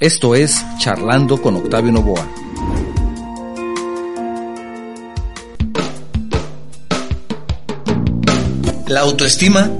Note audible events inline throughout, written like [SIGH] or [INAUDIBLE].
Esto es Charlando con Octavio Novoa. La autoestima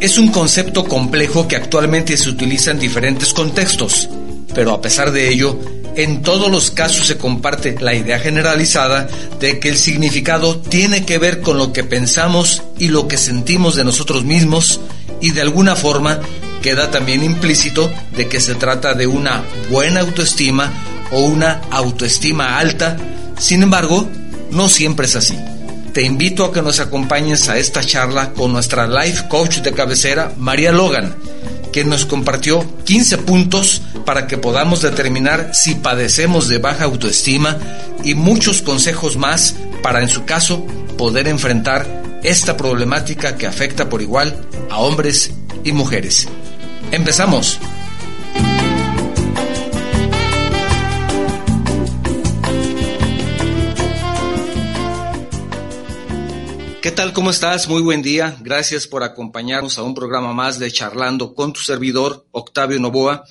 es un concepto complejo que actualmente se utiliza en diferentes contextos, pero a pesar de ello, en todos los casos se comparte la idea generalizada de que el significado tiene que ver con lo que pensamos y lo que sentimos de nosotros mismos y de alguna forma queda también implícito de que se trata de una buena autoestima o una autoestima alta. Sin embargo, no siempre es así. Te invito a que nos acompañes a esta charla con nuestra life coach de cabecera, María Logan, quien nos compartió 15 puntos para que podamos determinar si padecemos de baja autoestima y muchos consejos más para, en su caso, poder enfrentar esta problemática que afecta por igual a hombres y mujeres. Empezamos. ¿Qué tal? ¿Cómo estás? Muy buen día. Gracias por acompañarnos a un programa más de Charlando con tu servidor, Octavio Novoa.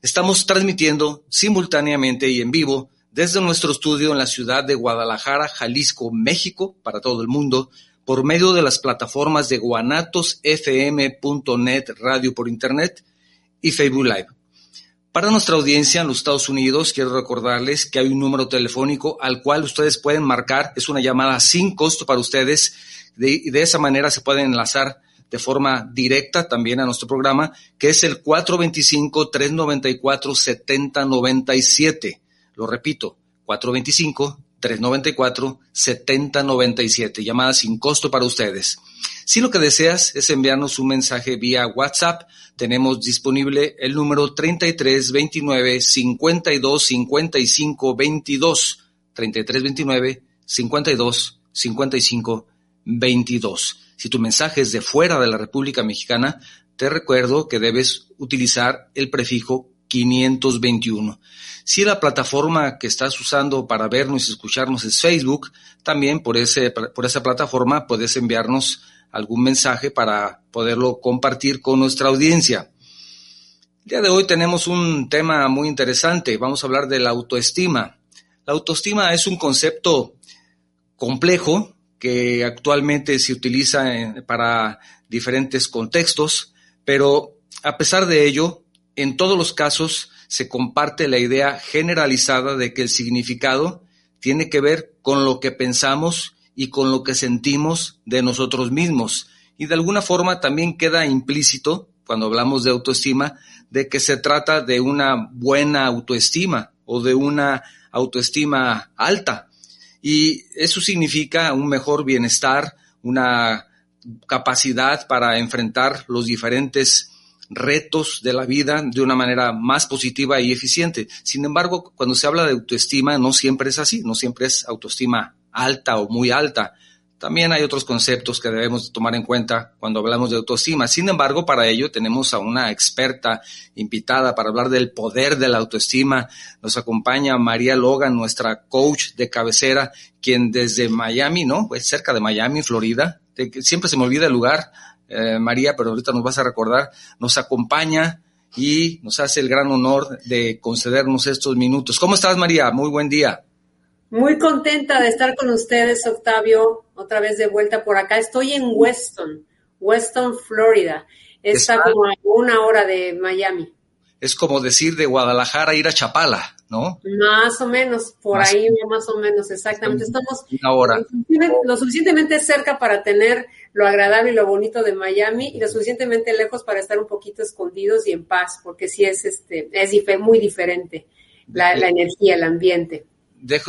Estamos transmitiendo simultáneamente y en vivo desde nuestro estudio en la ciudad de Guadalajara, Jalisco, México, para todo el mundo, por medio de las plataformas de guanatosfm.net radio por internet y Facebook Live. Para nuestra audiencia en los Estados Unidos, quiero recordarles que hay un número telefónico al cual ustedes pueden marcar. Es una llamada sin costo para ustedes. De, de esa manera se pueden enlazar de forma directa también a nuestro programa, que es el 425-394-7097. Lo repito, 425 394-7097, llamada sin costo para ustedes. Si lo que deseas es enviarnos un mensaje vía WhatsApp, tenemos disponible el número 3329 52 55 22 3329 52 55 22. Si tu mensaje es de fuera de la República Mexicana, te recuerdo que debes utilizar el prefijo 521. Si la plataforma que estás usando para vernos y escucharnos es Facebook, también por, ese, por esa plataforma puedes enviarnos algún mensaje para poderlo compartir con nuestra audiencia. El día de hoy tenemos un tema muy interesante. Vamos a hablar de la autoestima. La autoestima es un concepto complejo que actualmente se utiliza para diferentes contextos, pero a pesar de ello, en todos los casos se comparte la idea generalizada de que el significado tiene que ver con lo que pensamos y con lo que sentimos de nosotros mismos. Y de alguna forma también queda implícito, cuando hablamos de autoestima, de que se trata de una buena autoestima o de una autoestima alta. Y eso significa un mejor bienestar, una capacidad para enfrentar los diferentes retos de la vida de una manera más positiva y eficiente. Sin embargo, cuando se habla de autoestima, no siempre es así, no siempre es autoestima alta o muy alta. También hay otros conceptos que debemos tomar en cuenta cuando hablamos de autoestima. Sin embargo, para ello tenemos a una experta invitada para hablar del poder de la autoestima. Nos acompaña María Logan, nuestra coach de cabecera, quien desde Miami, ¿no? Pues cerca de Miami, Florida. Siempre se me olvida el lugar eh, María, pero ahorita nos vas a recordar, nos acompaña y nos hace el gran honor de concedernos estos minutos. ¿Cómo estás, María? Muy buen día. Muy contenta de estar con ustedes, Octavio, otra vez de vuelta por acá. Estoy en Weston, Weston, Florida. Está, como a una hora de Miami. Es como decir de Guadalajara ir a Chapala, ¿no? Más o menos, por ahí más o menos, exactamente. Estamos una hora. lo suficientemente cerca para tener lo agradable y lo bonito de Miami y lo suficientemente lejos para estar un poquito escondidos y en paz, porque sí es este es muy diferente la, la energía, el ambiente.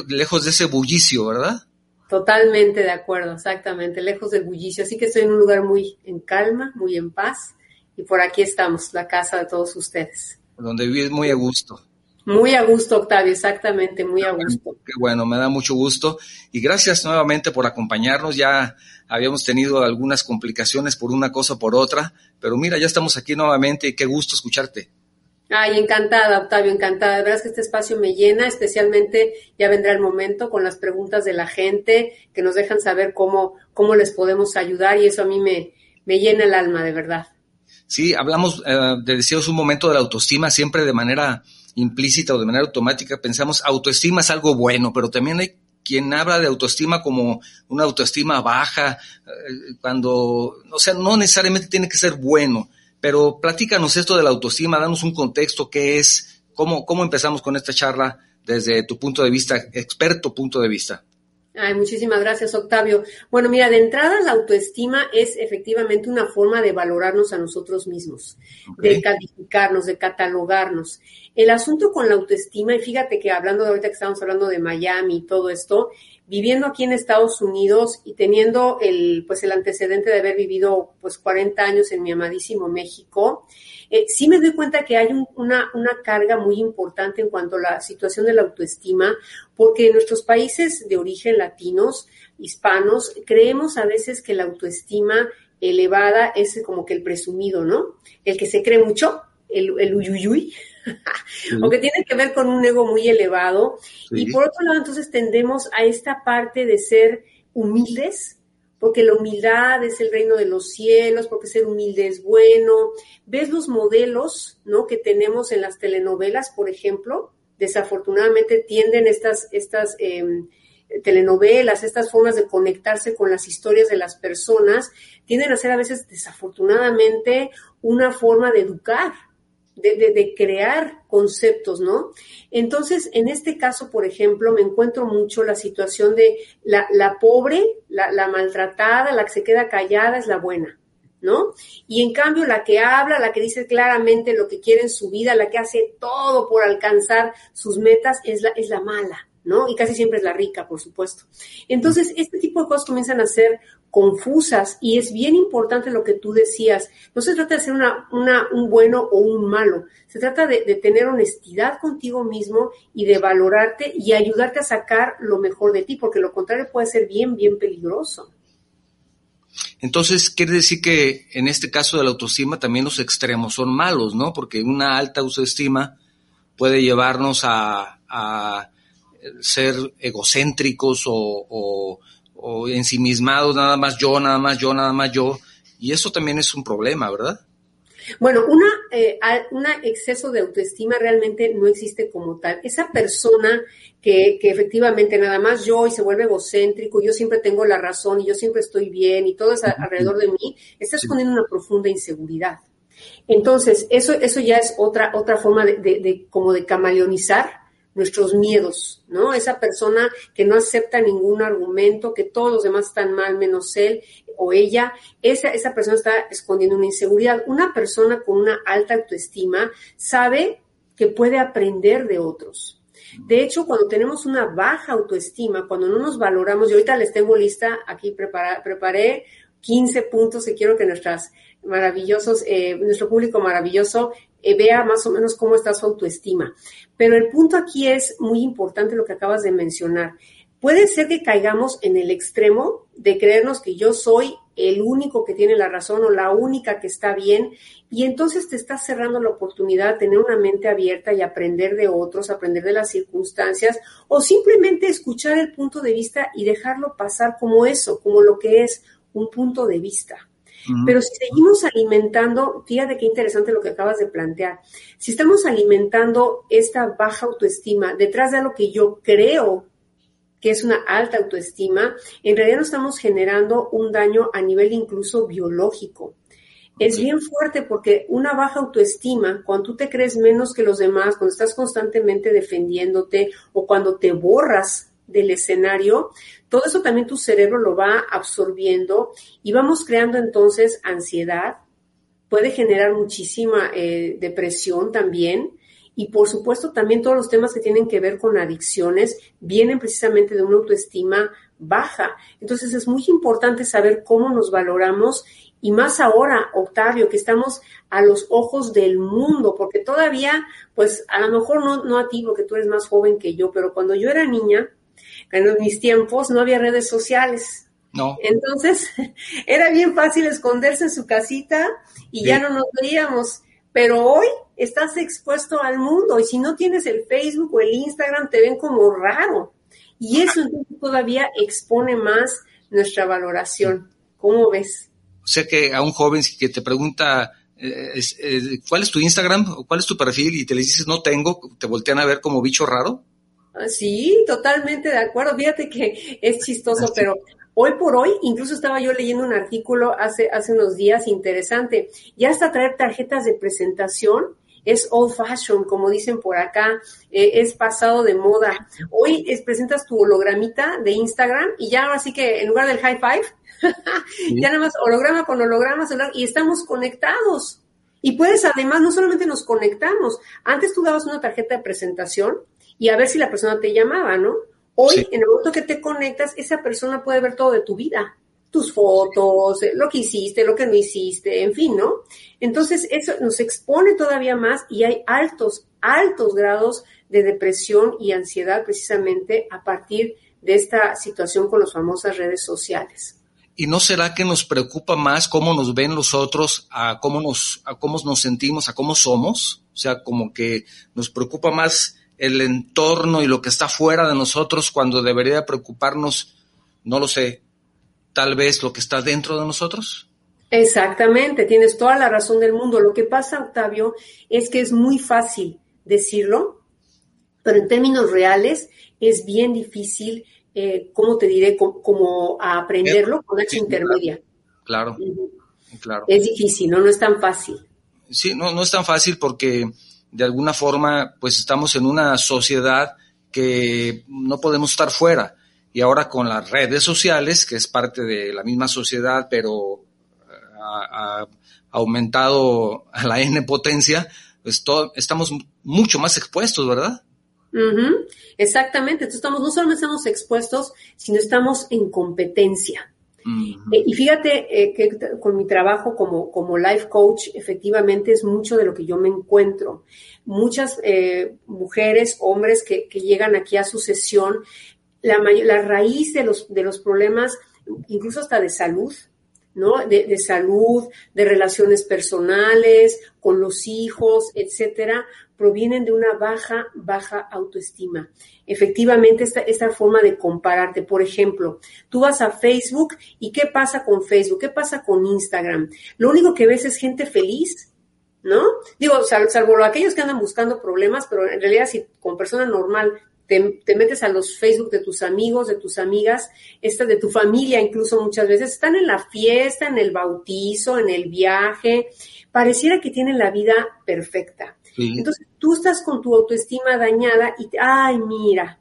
lejos de ese bullicio, ¿verdad? Totalmente de acuerdo, exactamente, lejos del bullicio. Así que estoy en un lugar muy en calma, muy en paz y por aquí estamos, la casa de todos ustedes. Donde vives muy a gusto. Muy a gusto, Octavio, exactamente, muy a gusto. Qué bueno, me da mucho gusto. Y gracias nuevamente por acompañarnos. Ya habíamos tenido algunas complicaciones por una cosa o por otra, pero mira, ya estamos aquí nuevamente y qué gusto escucharte. Ay, encantada, Octavio, encantada. De verdad es que este espacio me llena, especialmente ya vendrá el momento con las preguntas de la gente que nos dejan saber cómo, cómo les podemos ayudar y eso a mí me, me llena el alma, de verdad. Sí, hablamos, eh, decíamos un momento de la autoestima siempre de manera implícita o de manera automática pensamos autoestima es algo bueno, pero también hay quien habla de autoestima como una autoestima baja, eh, cuando, o sea, no necesariamente tiene que ser bueno, pero platícanos esto de la autoestima, danos un contexto, qué es, cómo, cómo empezamos con esta charla desde tu punto de vista, experto punto de vista. Ay, muchísimas gracias, Octavio. Bueno, mira, de entrada la autoestima es efectivamente una forma de valorarnos a nosotros mismos, de calificarnos, de catalogarnos. El asunto con la autoestima, y fíjate que hablando de ahorita que estamos hablando de Miami y todo esto, viviendo aquí en Estados Unidos y teniendo el, pues el antecedente de haber vivido pues 40 años en mi amadísimo México, eh, sí me doy cuenta que hay una, una carga muy importante en cuanto a la situación de la autoestima, porque en nuestros países de origen latinos, hispanos, creemos a veces que la autoestima elevada es como que el presumido, ¿no? El que se cree mucho, el, el uyuyuy, o que tiene que ver con un ego muy elevado. Y por otro lado, entonces tendemos a esta parte de ser humildes, porque la humildad es el reino de los cielos, porque ser humilde es bueno. ¿Ves los modelos, ¿no? que tenemos en las telenovelas, por ejemplo? Desafortunadamente tienden estas, estas em, telenovelas, estas formas de conectarse con las historias de las personas, tienden a ser a veces desafortunadamente una forma de educar, de, crear conceptos, ¿no? Entonces, en este caso, por ejemplo, me encuentro mucho la situación de la, la pobre, la, la, maltratada, la que se queda callada es la buena, ¿no? Y en cambio, la que habla, la que dice claramente lo que quiere en su vida, la que hace todo por alcanzar sus metas, es la, es la mala. ¿No? Y casi siempre es la rica, por supuesto. Entonces, este tipo de cosas comienzan a ser confusas y es bien importante lo que tú decías. No se trata de ser una, un bueno o un malo, se trata de, tener honestidad contigo mismo y de valorarte y ayudarte a sacar lo mejor de ti, porque lo contrario puede ser bien, bien peligroso. Entonces, quiere decir que en este caso de la autoestima también los extremos son malos, ¿no? Porque una alta autoestima puede llevarnos a ser egocéntricos o, o, ensimismados, nada más yo, nada más yo, nada más yo. Y eso también es un problema, ¿verdad? Bueno, una, eh, un exceso de autoestima realmente no existe como tal. Esa persona que, que, efectivamente nada más yo y se vuelve egocéntrico, yo siempre tengo la razón y yo siempre estoy bien y todo es alrededor de mí, está escondiendo una profunda inseguridad. Entonces, eso, eso ya es otra, otra forma de, de, de como de camaleonizar nuestros miedos, ¿no? Esa persona que no acepta ningún argumento, que todos los demás están mal menos él o ella, esa, esa persona está escondiendo una inseguridad. Una persona con una alta autoestima sabe que puede aprender de otros. De hecho, cuando tenemos una baja autoestima, cuando no nos valoramos, y ahorita les tengo lista, aquí preparé 15 puntos que quiero que nuestras maravillosos, eh, nuestro público maravilloso eh, vea más o menos cómo está su autoestima. Pero el punto aquí es muy importante lo que acabas de mencionar. Puede ser que caigamos en el extremo de creernos que yo soy el único que tiene la razón o la única que está bien y entonces te estás cerrando la oportunidad de tener una mente abierta y aprender de otros, aprender de las circunstancias o simplemente escuchar el punto de vista y dejarlo pasar como eso, como lo que es un punto de vista. Pero si seguimos alimentando, fíjate qué interesante lo que acabas de plantear, si estamos alimentando esta baja autoestima detrás de lo que yo creo que es una alta autoestima, en realidad no estamos generando un daño a nivel incluso biológico. Es bien fuerte porque una baja autoestima, cuando tú te crees menos que los demás, cuando estás constantemente defendiéndote o cuando te borras del escenario, todo eso también tu cerebro lo va absorbiendo y vamos creando entonces ansiedad, puede generar muchísima eh, depresión también. Y por supuesto también todos los temas que tienen que ver con adicciones vienen precisamente de una autoestima baja. Entonces es muy importante saber cómo nos valoramos Y más ahora, Octavio, que estamos a los ojos del mundo, porque todavía, pues a lo mejor no, no a ti, porque tú eres más joven que yo, pero cuando yo era niña, en mis tiempos no había redes sociales. No. Entonces, [LAUGHS] era bien fácil esconderse en su casita y ya no nos veíamos. Pero hoy estás expuesto al mundo y si no tienes el Facebook o el Instagram te ven como raro. Y eso entonces todavía expone más nuestra valoración. ¿Cómo ves? O sea que a un joven que te pregunta eh, eh, cuál es tu Instagram o cuál es tu perfil y te le dices no tengo, te voltean a ver como bicho raro. Sí, totalmente de acuerdo. Fíjate que es chistoso, pero hoy por hoy, incluso estaba yo leyendo un artículo hace, hace unos días interesante. Ya hasta traer tarjetas de presentación es old fashion, como dicen por acá, eh, es pasado de moda. Hoy es, presentas tu hologramita de Instagram y ya así que en lugar del high five, [LAUGHS] ya nada más holograma con holograma y estamos conectados. Y puedes además, no solamente nos conectamos, antes tú dabas una tarjeta de presentación y a ver si la persona te llamaba, ¿no? Hoy, en el momento que te conectas, esa persona puede ver todo de tu vida tus fotos, eh, lo que hiciste, lo que no hiciste, en fin, ¿no? Entonces, eso nos expone todavía más y hay altos, altos grados de depresión y ansiedad precisamente a partir de esta situación con las famosas redes sociales. ¿Y no será que nos preocupa más cómo nos ven los otros, a cómo nos, a cómo nos sentimos, a cómo somos? O sea, como que nos preocupa más el entorno y lo que está fuera de nosotros cuando debería preocuparnos, no lo sé, tal vez lo que está dentro de nosotros? Exactamente, tienes toda la razón del mundo. Lo que pasa, Octavio, es que es muy fácil decirlo, pero en términos reales es bien difícil, eh, ¿cómo te diré? Como, aprenderlo con H intermedia. Claro, claro. Es difícil, ¿no? No es tan fácil. Sí, no, no es tan fácil porque de alguna forma, pues estamos en una sociedad que no podemos estar fuera y ahora con las redes sociales, que es parte de la misma sociedad, pero eh, ha, aumentado a [LAUGHS] la N potencia, pues estamos mucho más expuestos, ¿verdad? Exactamente, entonces estamos, no solamente estamos expuestos, sino estamos en competencia. Eh, y fíjate eh, que con mi trabajo como, como life coach, efectivamente es mucho de lo que yo me encuentro. Muchas mujeres, hombres que, que, llegan aquí a su sesión la, la raíz de los, de los problemas, incluso hasta de salud, ¿no? De, salud, de relaciones personales, con los hijos, etcétera, provienen de una baja, baja autoestima. Efectivamente, esta, esta forma de compararte, por ejemplo, tú vas a Facebook y ¿qué pasa con Facebook? ¿Qué pasa con Instagram? Lo único que ves es gente feliz, ¿no? Digo, salvo aquellos que andan buscando problemas, pero en realidad si con persona normal te, metes a los Facebook de tus amigos, de tus amigas, esta de tu familia incluso muchas veces, están en la fiesta, en el bautizo, en el viaje, pareciera que tienen la vida perfecta. Entonces tú estás con tu autoestima dañada y, ay, mira,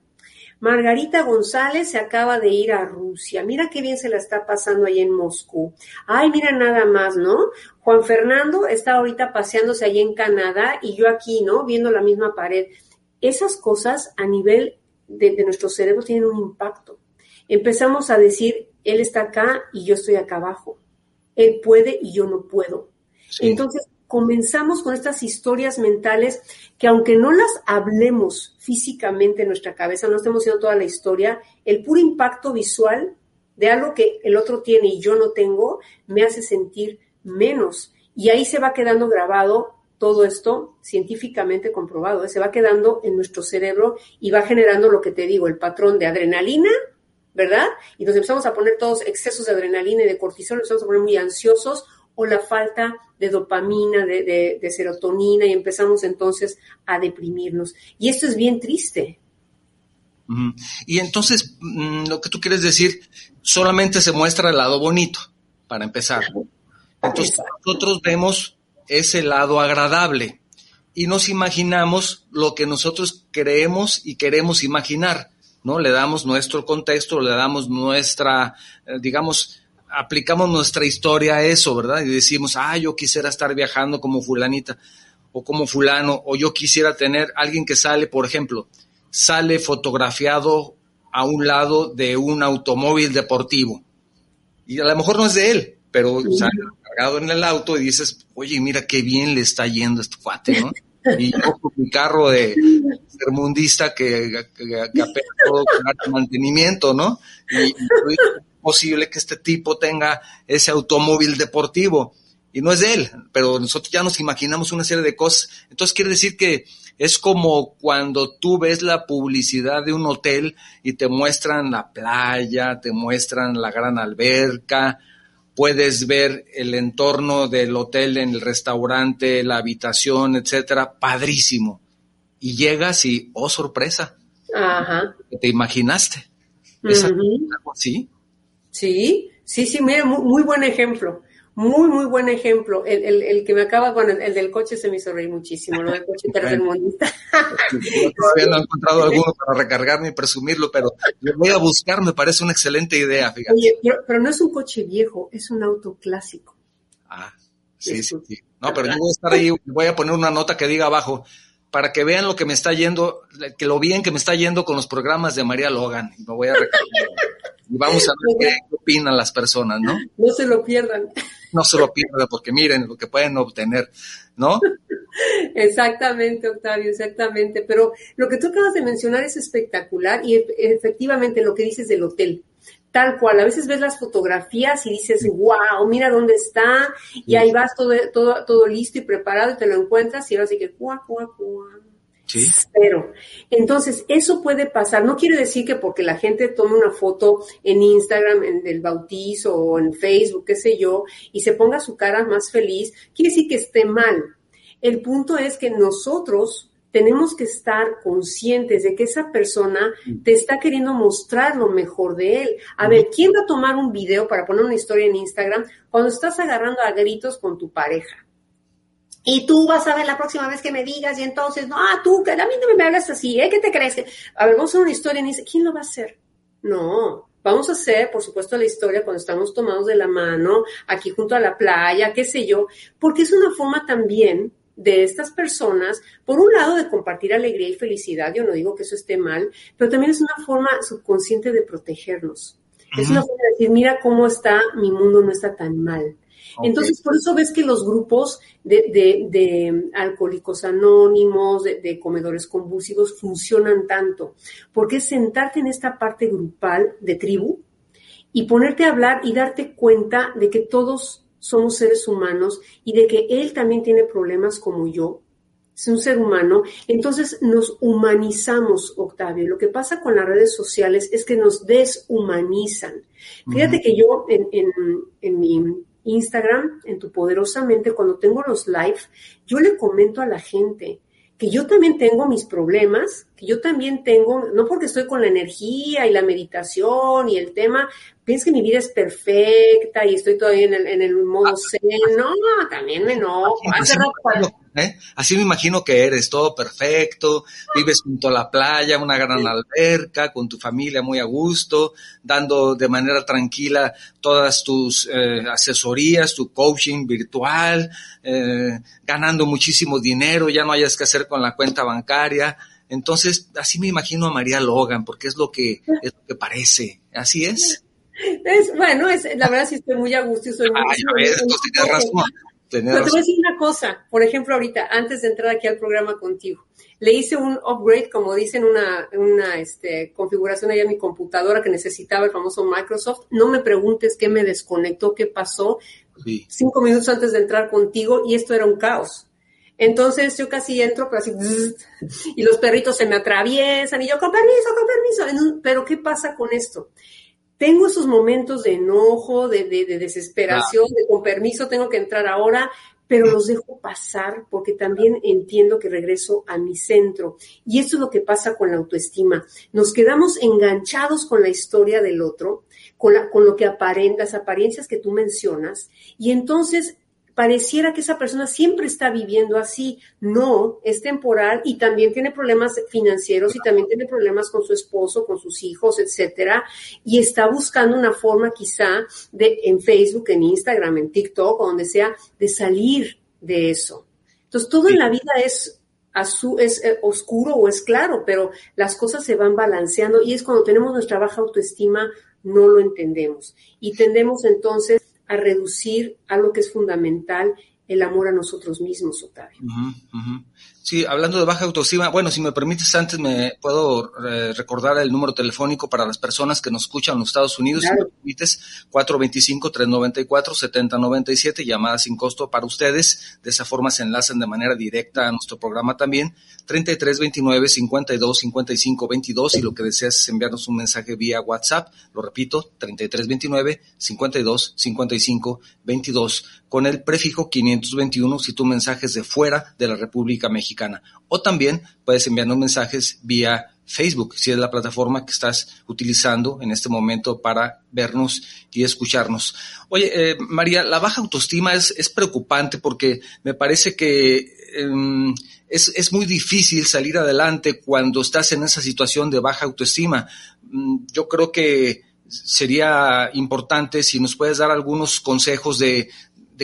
Margarita González se acaba de ir a Rusia. Mira qué bien se la está pasando ahí en Moscú. Ay, mira nada más, ¿no? Juan Fernando está ahorita paseándose ahí en Canadá y yo aquí, ¿no? Viendo la misma pared esas cosas a nivel de, nuestro cerebro tienen un impacto. Empezamos a decir, él está acá y yo estoy acá abajo. Él puede y yo no puedo. Entonces, comenzamos con estas historias mentales que aunque no las hablemos físicamente en nuestra cabeza, no estemos haciendo toda la historia, el puro impacto visual de algo que el otro tiene y yo no tengo, me hace sentir menos. Y ahí se va quedando grabado todo esto científicamente comprobado, ¿eh? se va quedando en nuestro cerebro y va generando lo que te digo, el patrón de adrenalina, ¿verdad? Y nos empezamos a poner todos excesos de adrenalina y de cortisol, nos empezamos a poner muy ansiosos o la falta de dopamina, de, serotonina y empezamos entonces a deprimirnos. Y esto es bien triste. Y entonces, mm, lo que tú quieres decir, solamente se muestra el lado bonito, para empezar. Entonces, nosotros vemos ese lado agradable y nos imaginamos lo que nosotros creemos y queremos imaginar, ¿no? Le damos nuestro contexto, le damos nuestra, eh, digamos, aplicamos nuestra historia a eso, ¿verdad? Y decimos, ah, yo quisiera estar viajando como fulanita o como fulano, o yo quisiera tener alguien que sale, por ejemplo, sale fotografiado a un lado de un automóvil deportivo. Y a lo mejor no es de él, pero sale cargado en el auto y dices, oye, mira qué bien le está yendo a este cuate, ¿no? Y yo con mi carro de sermundista que, que, que apenas todo con mantenimiento, ¿no? Y, posible que este tipo tenga ese automóvil deportivo. Y no es de él, pero nosotros ya nos imaginamos una serie de cosas. Entonces quiere decir que es como cuando tú ves la publicidad de un hotel y te muestran la playa, te muestran la gran alberca, puedes ver el entorno del hotel en el restaurante, la habitación, etcétera, padrísimo. Y llegas y, oh, sorpresa. Ajá. ¿Te imaginaste? ¿Es algo así? Sí, sí, sí, mira, muy, muy buen ejemplo. Muy, muy buen ejemplo. El, el, el que me acaba, bueno, el, el del coche se me hizo reír muchísimo, lo del coche [LAUGHS] tercermundista. [LAUGHS] Todavía no he encontrado alguno para recargarme y presumirlo, pero lo voy a buscar, me parece una excelente idea, fíjate. Oye, pero, pero no es un coche viejo, es un auto clásico. Ah, sí, sí, sí. No, pero yo voy a estar ahí, voy a poner una nota que diga abajo, para que vean lo que me está yendo, que lo bien que me está yendo con los programas de María Logan. Y me voy a recargar. [LAUGHS] Y vamos a ver qué opinan las personas, ¿no? No se lo pierdan. No se lo pierdan, porque miren lo que pueden obtener, ¿no? [LAUGHS] Exactamente, Octavio, exactamente. Pero lo que tú acabas de mencionar es espectacular y efectivamente lo que dices del hotel. Tal cual, a veces ves las fotografías y dices, wow, mira dónde está, y ahí vas todo, todo, todo listo y preparado y te lo encuentras y ahora sí que, cuá, cuá, cuá. Sí. Pero, entonces, eso puede pasar. No quiere decir que porque la gente tome una foto en Instagram, en el bautizo o en Facebook, qué sé yo, y se ponga su cara más feliz, quiere decir que esté mal. El punto es que nosotros tenemos que estar conscientes de que esa persona te está queriendo mostrar lo mejor de él. A ver, ¿quién va a tomar un video para poner una historia en Instagram cuando estás agarrando a gritos con tu pareja? Y tú vas a ver la próxima vez que me digas, y entonces, no, ah, tú, que a mí no me hablas así, ¿eh? ¿Qué te crees? que A ver, vamos a hacer una historia en Instagram. ¿Quién lo va a hacer? No, vamos a hacer, por supuesto, la historia cuando estamos tomados de la mano, aquí junto a la playa, qué sé yo, porque es una forma también de estas personas, por un lado, de compartir alegría y felicidad, yo no digo que eso esté mal, pero también es una forma subconsciente de protegernos. Es una forma de decir, mira cómo está, mi mundo no está tan mal. Entonces, por eso ves que los grupos de, de- de alcohólicos anónimos, de, de comedores convulsivos, funcionan tanto, porque es sentarte en esta parte grupal de tribu y ponerte a hablar y darte cuenta de que todos somos seres humanos y de que él también tiene problemas como yo, es un ser humano, entonces nos humanizamos, Octavio. Lo que pasa con las redes sociales es que nos deshumanizan. Fíjate que yo en, en, en mi Instagram, en tu poderosamente, cuando tengo los live, yo le comento a la gente que yo también tengo mis problemas, que yo también tengo, no porque estoy con la energía y la meditación y el tema, pienso que mi vida es perfecta y estoy todavía en el, en el modo zen, no, también me enojo. Hace rato ¿eh? Así me imagino que eres todo perfecto, vives junto a la playa, una gran alberca, con tu familia muy a gusto, dando de manera tranquila todas tus eh, asesorías, tu coaching virtual, eh, ganando muchísimo dinero, ya no hayas que hacer con la cuenta bancaria. Entonces, así me imagino a María Logan, porque es lo que, es lo que parece. Así es. Es, bueno, es, la verdad sí estoy muy a gusto y soy muy... Ah, ya ves, entonces tienes razón. Tienes Pero te voy a decir una cosa, por ejemplo, ahorita, antes de entrar aquí al programa contigo, le hice un upgrade, como dicen, una, una este, configuración allá en mi computadora que necesitaba el famoso Microsoft. No me preguntes qué me desconectó, qué pasó, Sí. cinco minutos antes de entrar contigo y esto era un caos. Entonces yo casi entro, pero así, y los perritos se me atraviesan y yo, con permiso, con permiso. Pero ¿qué pasa con esto? Tengo esos momentos de enojo, de, de- de desesperación, de con permiso tengo que entrar ahora, pero los dejo pasar porque también entiendo que regreso a mi centro. Y esto es lo que pasa con la autoestima. Nos quedamos enganchados con la historia del otro, con, la- con lo que aparenta, las apariencias que tú mencionas, y entonces pareciera que esa persona siempre está viviendo así. No, es temporal y también tiene problemas financieros y también tiene problemas con su esposo, con sus hijos, etcétera, y está buscando una forma quizá de en Facebook, en Instagram, en TikTok, o donde sea, de salir de eso. Entonces, todo en la vida es azul, es eh, oscuro o es claro, pero las cosas se van balanceando y es cuando tenemos nuestra baja autoestima no lo entendemos y tendemos entonces a reducir algo que es fundamental, el amor a nosotros mismos, Octavio. Sí, hablando de baja autoestima, bueno, si me permites, antes me puedo eh, recordar el número telefónico para las personas que nos escuchan en los Estados Unidos, si me permites, 425-394-7097, llamadas sin costo para ustedes. De esa forma se enlazan de manera directa a nuestro programa también. 3329-525522 y lo que deseas es enviarnos un mensaje vía WhatsApp, lo repito, 3329-525522 con el prefijo 521 si tu mensaje es de fuera de la República Mexicana o también puedes enviarnos mensajes vía Facebook, si es la plataforma que estás utilizando en este momento para vernos y escucharnos. Oye, eh, María, la baja autoestima es, preocupante porque me parece que em, es, muy difícil salir adelante cuando estás en esa situación de baja autoestima. Mm, yo creo que sería importante si nos puedes dar algunos consejos de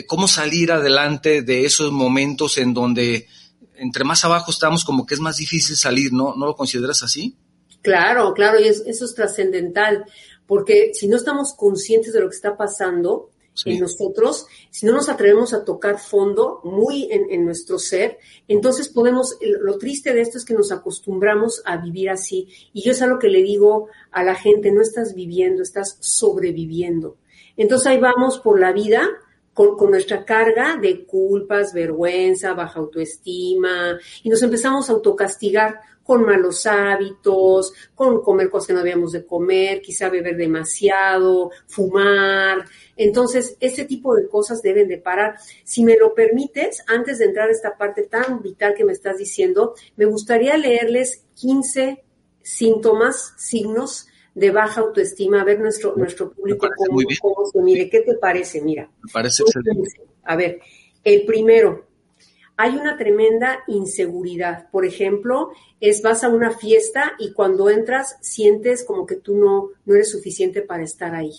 cómo salir adelante de esos momentos en donde entre más abajo estamos, como que es más difícil salir, ¿no? ¿No lo consideras así? Claro, claro, y eso es trascendental, porque si no estamos conscientes de lo que está pasando en nosotros, si no nos atrevemos a tocar fondo muy en, nuestro ser, entonces podemos, lo triste de esto es que nos acostumbramos a vivir así. Y yo es algo que le digo a la gente, no estás viviendo, estás sobreviviendo. Entonces ahí vamos por la vida con, nuestra carga de culpas, vergüenza, baja autoestima, y nos empezamos a autocastigar con malos hábitos, con comer cosas que no habíamos de comer, quizá beber demasiado, fumar. Entonces, este tipo de cosas deben de parar. Si me lo permites, antes de entrar a esta parte tan vital que me estás diciendo, me gustaría leerles 15 síntomas, signos de baja autoestima, a ver nuestro, nuestro público cómo, se mire. ¿Qué te parece? Mira. Me parece excelente. A ver, el primero, hay una tremenda inseguridad. Por ejemplo, es vas a una fiesta y cuando entras sientes como que tú no, no eres suficiente para estar ahí.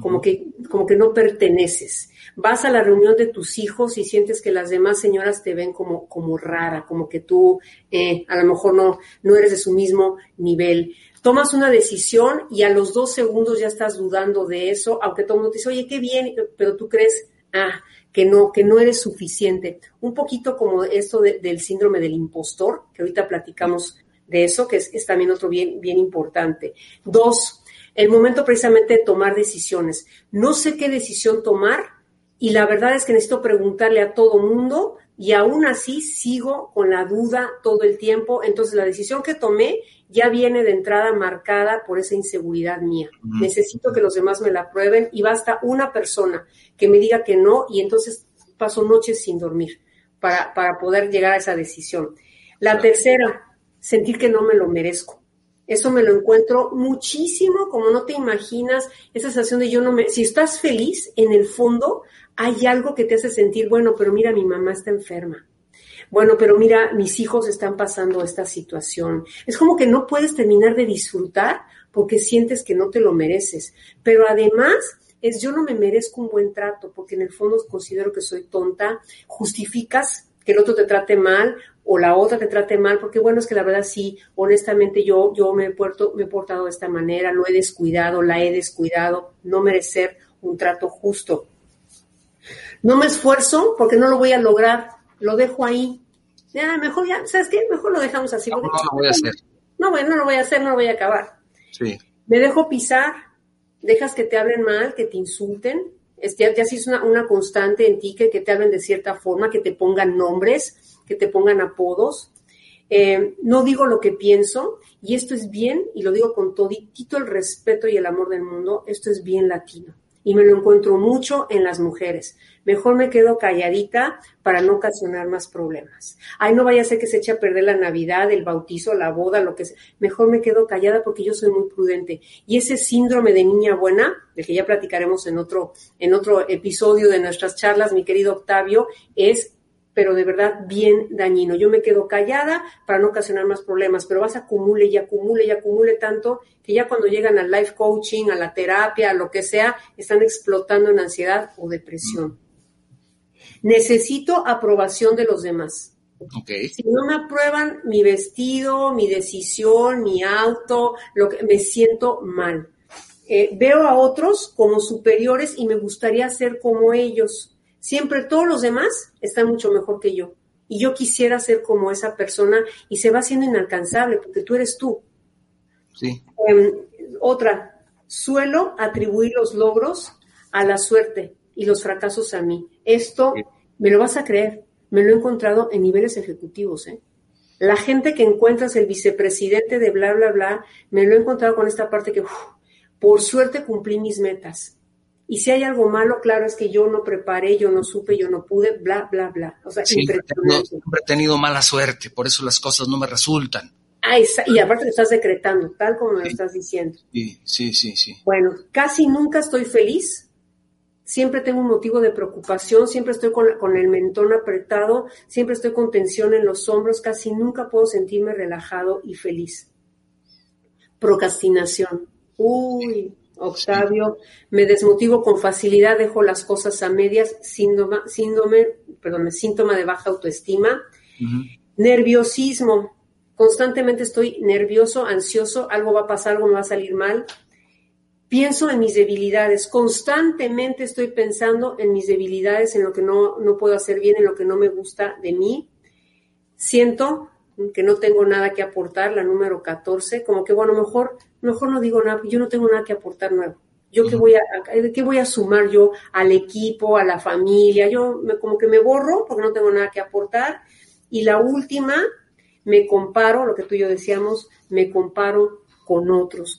Como que, como que no perteneces. Vas a la reunión de tus hijos y sientes que las demás señoras te ven como, como rara, como que tú eh, a lo mejor no, no eres de su mismo nivel tomas una decisión y a los dos segundos ya estás dudando de eso, aunque todo el mundo te dice, oye, qué bien, pero tú crees, ah, que no, que no eres suficiente. Un poquito como esto del síndrome del impostor, que ahorita platicamos de eso, que es, es también otro bien, bien importante. Dos, el momento precisamente de tomar decisiones. No sé qué decisión tomar y la verdad es que necesito preguntarle a todo mundo y aún así sigo con la duda todo el tiempo. Entonces la decisión que tomé ya viene de entrada marcada por esa inseguridad mía. Necesito que los demás me la prueben y basta una persona que me diga que no y entonces paso noches sin dormir para, para poder llegar a esa decisión. La tercera, sentir que no me lo merezco. Eso me lo encuentro muchísimo, como no te imaginas, esa sensación de yo no me... Si estás feliz, en el fondo hay algo que te hace sentir, bueno, pero mira, mi mamá está enferma bueno, pero mira, mis hijos están pasando esta situación. Es como que no puedes terminar de disfrutar porque sientes que no te lo mereces. Pero además es yo no me merezco un buen trato porque en el fondo considero que soy tonta, justificas que el otro te trate mal o la otra te trate mal, porque bueno, es que la verdad sí, honestamente yo, yo me, he puerto, me he portado de esta manera, lo he descuidado, la he descuidado, no merecer un trato justo. No me esfuerzo porque no lo voy a lograr, lo dejo ahí. Ya, mejor ya, ¿sabes qué? Mejor lo dejamos así. No, no lo voy a hacer. No, bueno, no lo voy a hacer, no lo voy a acabar. Sí. Me dejo pisar, dejas que te hablen mal, que te insulten. ya, ya sí es una, una, constante en ti que, que te hablen de cierta forma, que te pongan nombres, que te pongan apodos. Eh, no digo lo que pienso, y esto es bien, y lo digo con toditito el respeto y el amor del mundo, esto es bien latino y me lo encuentro mucho en las mujeres. Mejor me quedo calladita para no ocasionar más problemas. Ay, no vaya a ser que se eche a perder la Navidad, el bautizo, la boda, lo que sea. Mejor me quedo callada porque yo soy muy prudente. Y ese síndrome de niña buena, del que ya platicaremos en otro, en otro episodio de nuestras charlas, mi querido Octavio, es pero de verdad bien dañino. Yo me quedo callada para no ocasionar más problemas, pero vas acumule y acumule y acumule tanto que ya cuando llegan al life coaching, a la terapia, a lo que sea, están explotando en ansiedad o depresión. Necesito aprobación de los demás. Si no me aprueban mi vestido, mi decisión, mi auto, lo que me siento mal. eh, veo a otros como superiores y me gustaría ser como ellos. Siempre todos los demás están mucho mejor que yo. Y yo quisiera ser como esa persona y se va haciendo inalcanzable porque tú eres tú. Sí. Em, otra, suelo atribuir los logros a la suerte y los fracasos a mí. Esto me lo vas a creer, me lo he encontrado en niveles ejecutivos. ¿eh? La gente que encuentras, el vicepresidente de bla, bla, bla, me lo he encontrado con esta parte que, por suerte, cumplí mis metas. Y si hay algo malo, claro, es que yo no preparé, yo no supe, yo no pude, bla, bla, bla. O sea, siempre, he tenido mala suerte, por eso las cosas no me resultan. Ah, y aparte lo estás decretando, tal como lo estás diciendo. Sí, sí, sí, sí. Bueno, casi nunca estoy feliz. Siempre tengo un motivo de preocupación, siempre estoy con, con el mentón apretado, siempre estoy con tensión en los hombros, casi nunca puedo sentirme relajado y feliz. Procrastinación. Uy, Octavio, me desmotivo con facilidad, dejo las cosas a medias, síndrome, síndrome perdón, síntoma de baja autoestima. Nerviosismo, constantemente estoy nervioso, ansioso, algo va a pasar, algo me va a salir mal. Pienso en mis debilidades, constantemente estoy pensando en mis debilidades, en lo que no, no puedo hacer bien, en lo que no me gusta de mí. Siento que no tengo nada que aportar, la número 14, como que bueno, mejor, mejor no digo nada, yo no tengo nada que aportar nuevo. Yo qué voy a, qué voy a sumar yo al equipo, a la familia, yo me, como que me borro porque no tengo nada que aportar. Y la última, me comparo, lo que tú y yo decíamos, me comparo con otros,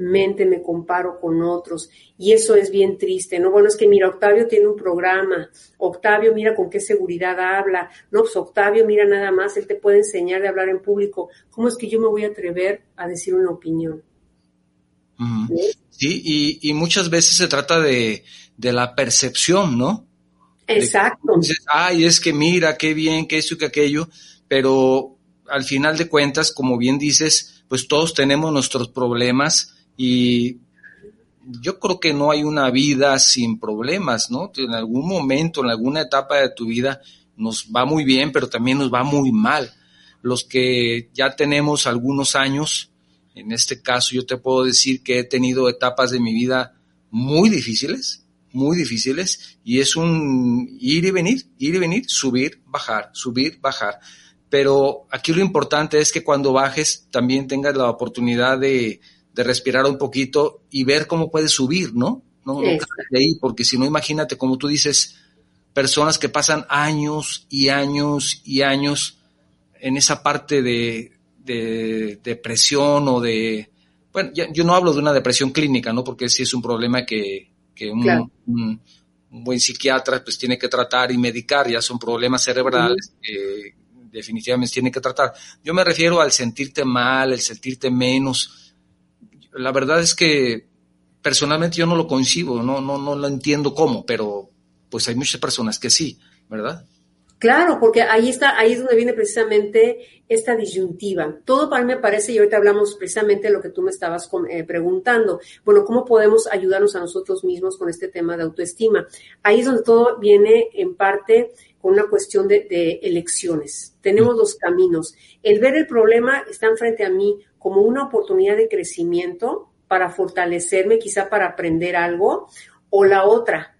constantemente me comparo con otros. Y eso es bien triste, ¿no? Bueno, es que mira, Octavio tiene un programa, Octavio mira con qué seguridad habla, no, pues Octavio mira nada más, él te puede enseñar de hablar en público. ¿Cómo es que yo me voy a atrever a decir una opinión? Sí, y, muchas veces se trata de, la percepción, ¿no? Exacto. Ay, es que mira, qué bien, que eso y que aquello, pero al final de cuentas, como bien dices, pues todos tenemos nuestros problemas y yo creo que no hay una vida sin problemas, ¿no? En algún momento, en alguna etapa de tu vida nos va muy bien, pero también nos va muy mal. Los que ya tenemos algunos años, en este caso yo te puedo decir que he tenido etapas de mi vida muy difíciles, muy difíciles, y es un ir y venir, ir y venir, subir, bajar, subir, bajar pero aquí lo importante es que cuando bajes también tengas la oportunidad de, respirar un poquito y ver cómo puedes subir, ¿no? No, de ahí, porque si no, imagínate, como tú dices, personas que pasan años y años y años en esa parte de, depresión o de... Bueno, yo no hablo de una depresión clínica, ¿no? Porque sí es un problema que, un, buen psiquiatra pues tiene que tratar y medicar, ya son problemas cerebrales definitivamente tiene que tratar. Yo me refiero al sentirte mal, el sentirte menos. La verdad es que personalmente yo no lo concibo, no, no, no lo entiendo cómo, pero pues hay muchas personas que sí, ¿verdad? Claro, porque ahí está, ahí es donde viene precisamente esta disyuntiva. Todo para mí me parece, y ahorita hablamos precisamente de lo que tú me estabas eh, preguntando. Bueno, ¿cómo podemos ayudarnos a nosotros mismos con este tema de autoestima? Ahí es donde todo viene en parte con una cuestión de, elecciones. Tenemos dos caminos. El ver el problema está enfrente a mí como una oportunidad de crecimiento para fortalecerme, quizá para aprender algo, o la otra.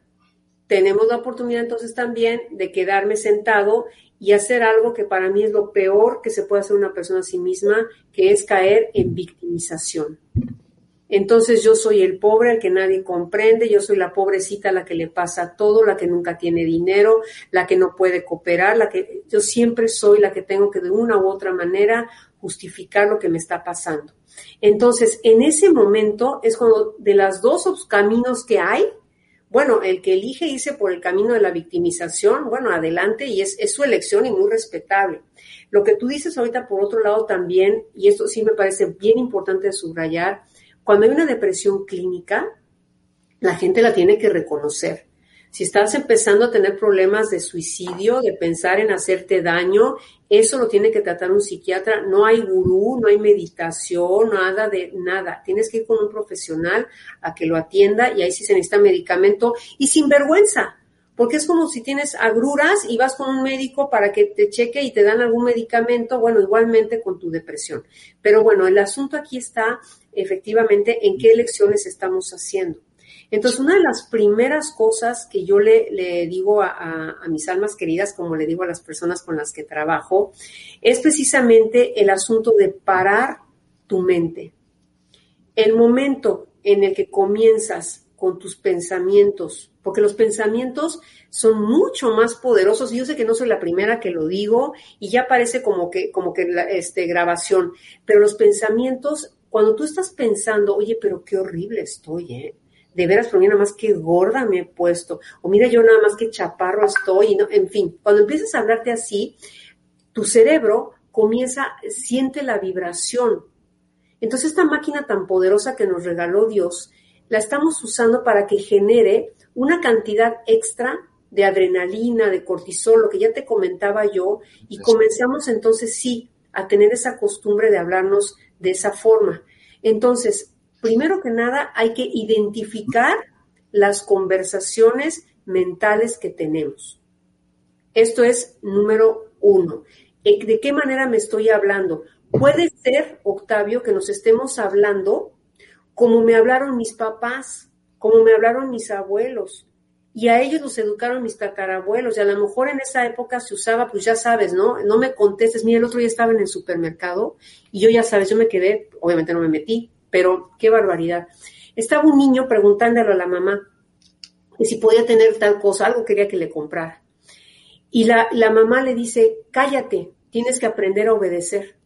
Tenemos la oportunidad entonces también de quedarme sentado y hacer algo que para mí es lo peor que se puede hacer una persona a sí misma, que es caer en victimización. Entonces yo soy el pobre, el que nadie comprende, yo soy la pobrecita, la que le pasa todo, la que nunca tiene dinero, la que no puede cooperar, la que yo siempre soy la que tengo que de una u otra manera justificar lo que me está pasando. Entonces, en ese momento es cuando de las dos caminos que hay, bueno, el que elige irse por el camino de la victimización, bueno, adelante y es, es su elección y muy respetable. Lo que tú dices ahorita, por otro lado, también, y esto sí me parece bien importante subrayar, cuando hay una depresión clínica, la gente la tiene que reconocer. Si estás empezando a tener problemas de suicidio, de pensar en hacerte daño, eso lo tiene que tratar un psiquiatra. No hay gurú, no hay meditación, nada de nada. Tienes que ir con un profesional a que lo atienda y ahí sí se necesita medicamento y sin vergüenza. porque es como si tienes agruras y vas con un médico para que te cheque y te dan algún medicamento, bueno, igualmente con tu depresión. Pero bueno, el asunto aquí está efectivamente en qué elecciones estamos haciendo. Entonces, una de las primeras cosas que yo le, digo a, mis almas queridas, como le digo a las personas con las que trabajo, es precisamente el asunto de parar tu mente. El momento en el que comienzas con tus pensamientos, porque los pensamientos son mucho más poderosos. Yo sé que no soy la primera que lo digo y ya parece como que, como que este, grabación, pero los pensamientos, cuando tú estás pensando, oye, pero qué horrible estoy, ¿eh? De veras, pero mira nada más que gorda me he puesto, o mira yo nada más que chaparro estoy, no, en fin, cuando empiezas a hablarte así, tu cerebro comienza, siente la vibración. Entonces esta máquina tan poderosa que nos regaló Dios, la estamos usando para que genere una cantidad extra de adrenalina, de cortisol, lo que ya te comentaba yo, y comenzamos entonces sí a tener esa costumbre de hablarnos de esa forma. Entonces, primero que nada hay que identificar las conversaciones mentales que tenemos. Esto es número uno. Eh, ¿De qué manera me estoy hablando? Puede ser, Octavio, que nos estemos hablando como me hablaron mis papás, como me hablaron mis abuelos, y a ellos los educaron mis tatarabuelos, y a lo mejor en esa época se usaba, pues ya sabes, ¿no? No me contestes, mira, el otro día estaba en el supermercado y yo ya sabes, yo me quedé, obviamente no me metí, pero qué barbaridad. Estaba un niño preguntándole a la mamá si podía tener tal cosa, algo quería que le comprara. Y la, la mamá le dice, cállate, tienes que aprender a obedecer.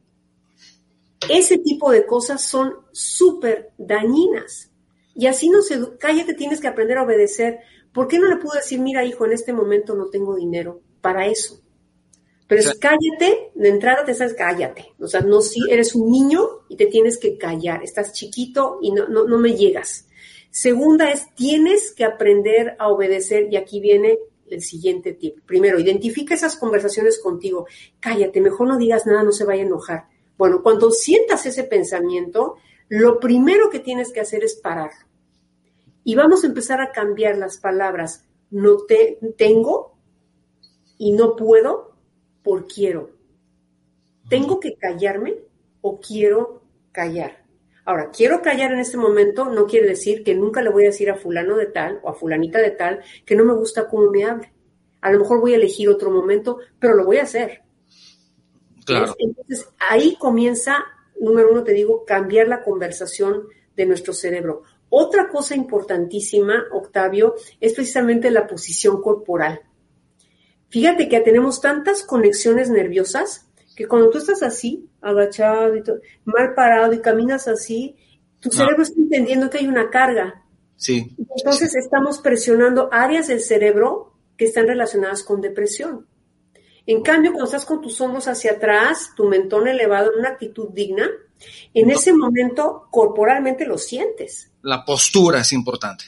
Ese tipo de cosas son súper dañinas. Y así no se, cállate, tienes que aprender a obedecer. ¿Por qué no le pudo decir, mira hijo, en este momento no tengo dinero para eso? Pero es cállate, de entrada te sabes cállate. O sea, no si eres un niño y te tienes que callar. Estás chiquito y no, no, no me llegas. Segunda es, tienes que aprender a obedecer y aquí viene el siguiente tip. Primero, identifica esas conversaciones contigo. Cállate, mejor no digas nada, no se vaya a enojar. Bueno, cuando sientas ese pensamiento, lo primero que tienes que hacer es parar. Y vamos a empezar a cambiar las palabras. No te tengo y no puedo por quiero. ¿Tengo que callarme o quiero callar? Ahora, quiero callar en este momento no quiere decir que nunca le voy a decir a fulano de tal o a fulanita de tal que no me gusta cómo me hable. A lo mejor voy a elegir otro momento, pero lo voy a hacer. Claro. Entonces, ahí comienza, número uno, te digo, cambiar la conversación de nuestro cerebro. Otra cosa importantísima, Octavio, es precisamente la posición corporal. Fíjate que tenemos tantas conexiones nerviosas que cuando tú estás así, agachado y mal parado y caminas así, tu cerebro está entendiendo que hay una carga. Sí. Entonces estamos presionando áreas del cerebro que están relacionadas con depresión. En cambio, cuando estás con tus hombros hacia atrás, tu mentón elevado en una actitud digna, en ese momento corporalmente lo sientes. La postura es importante.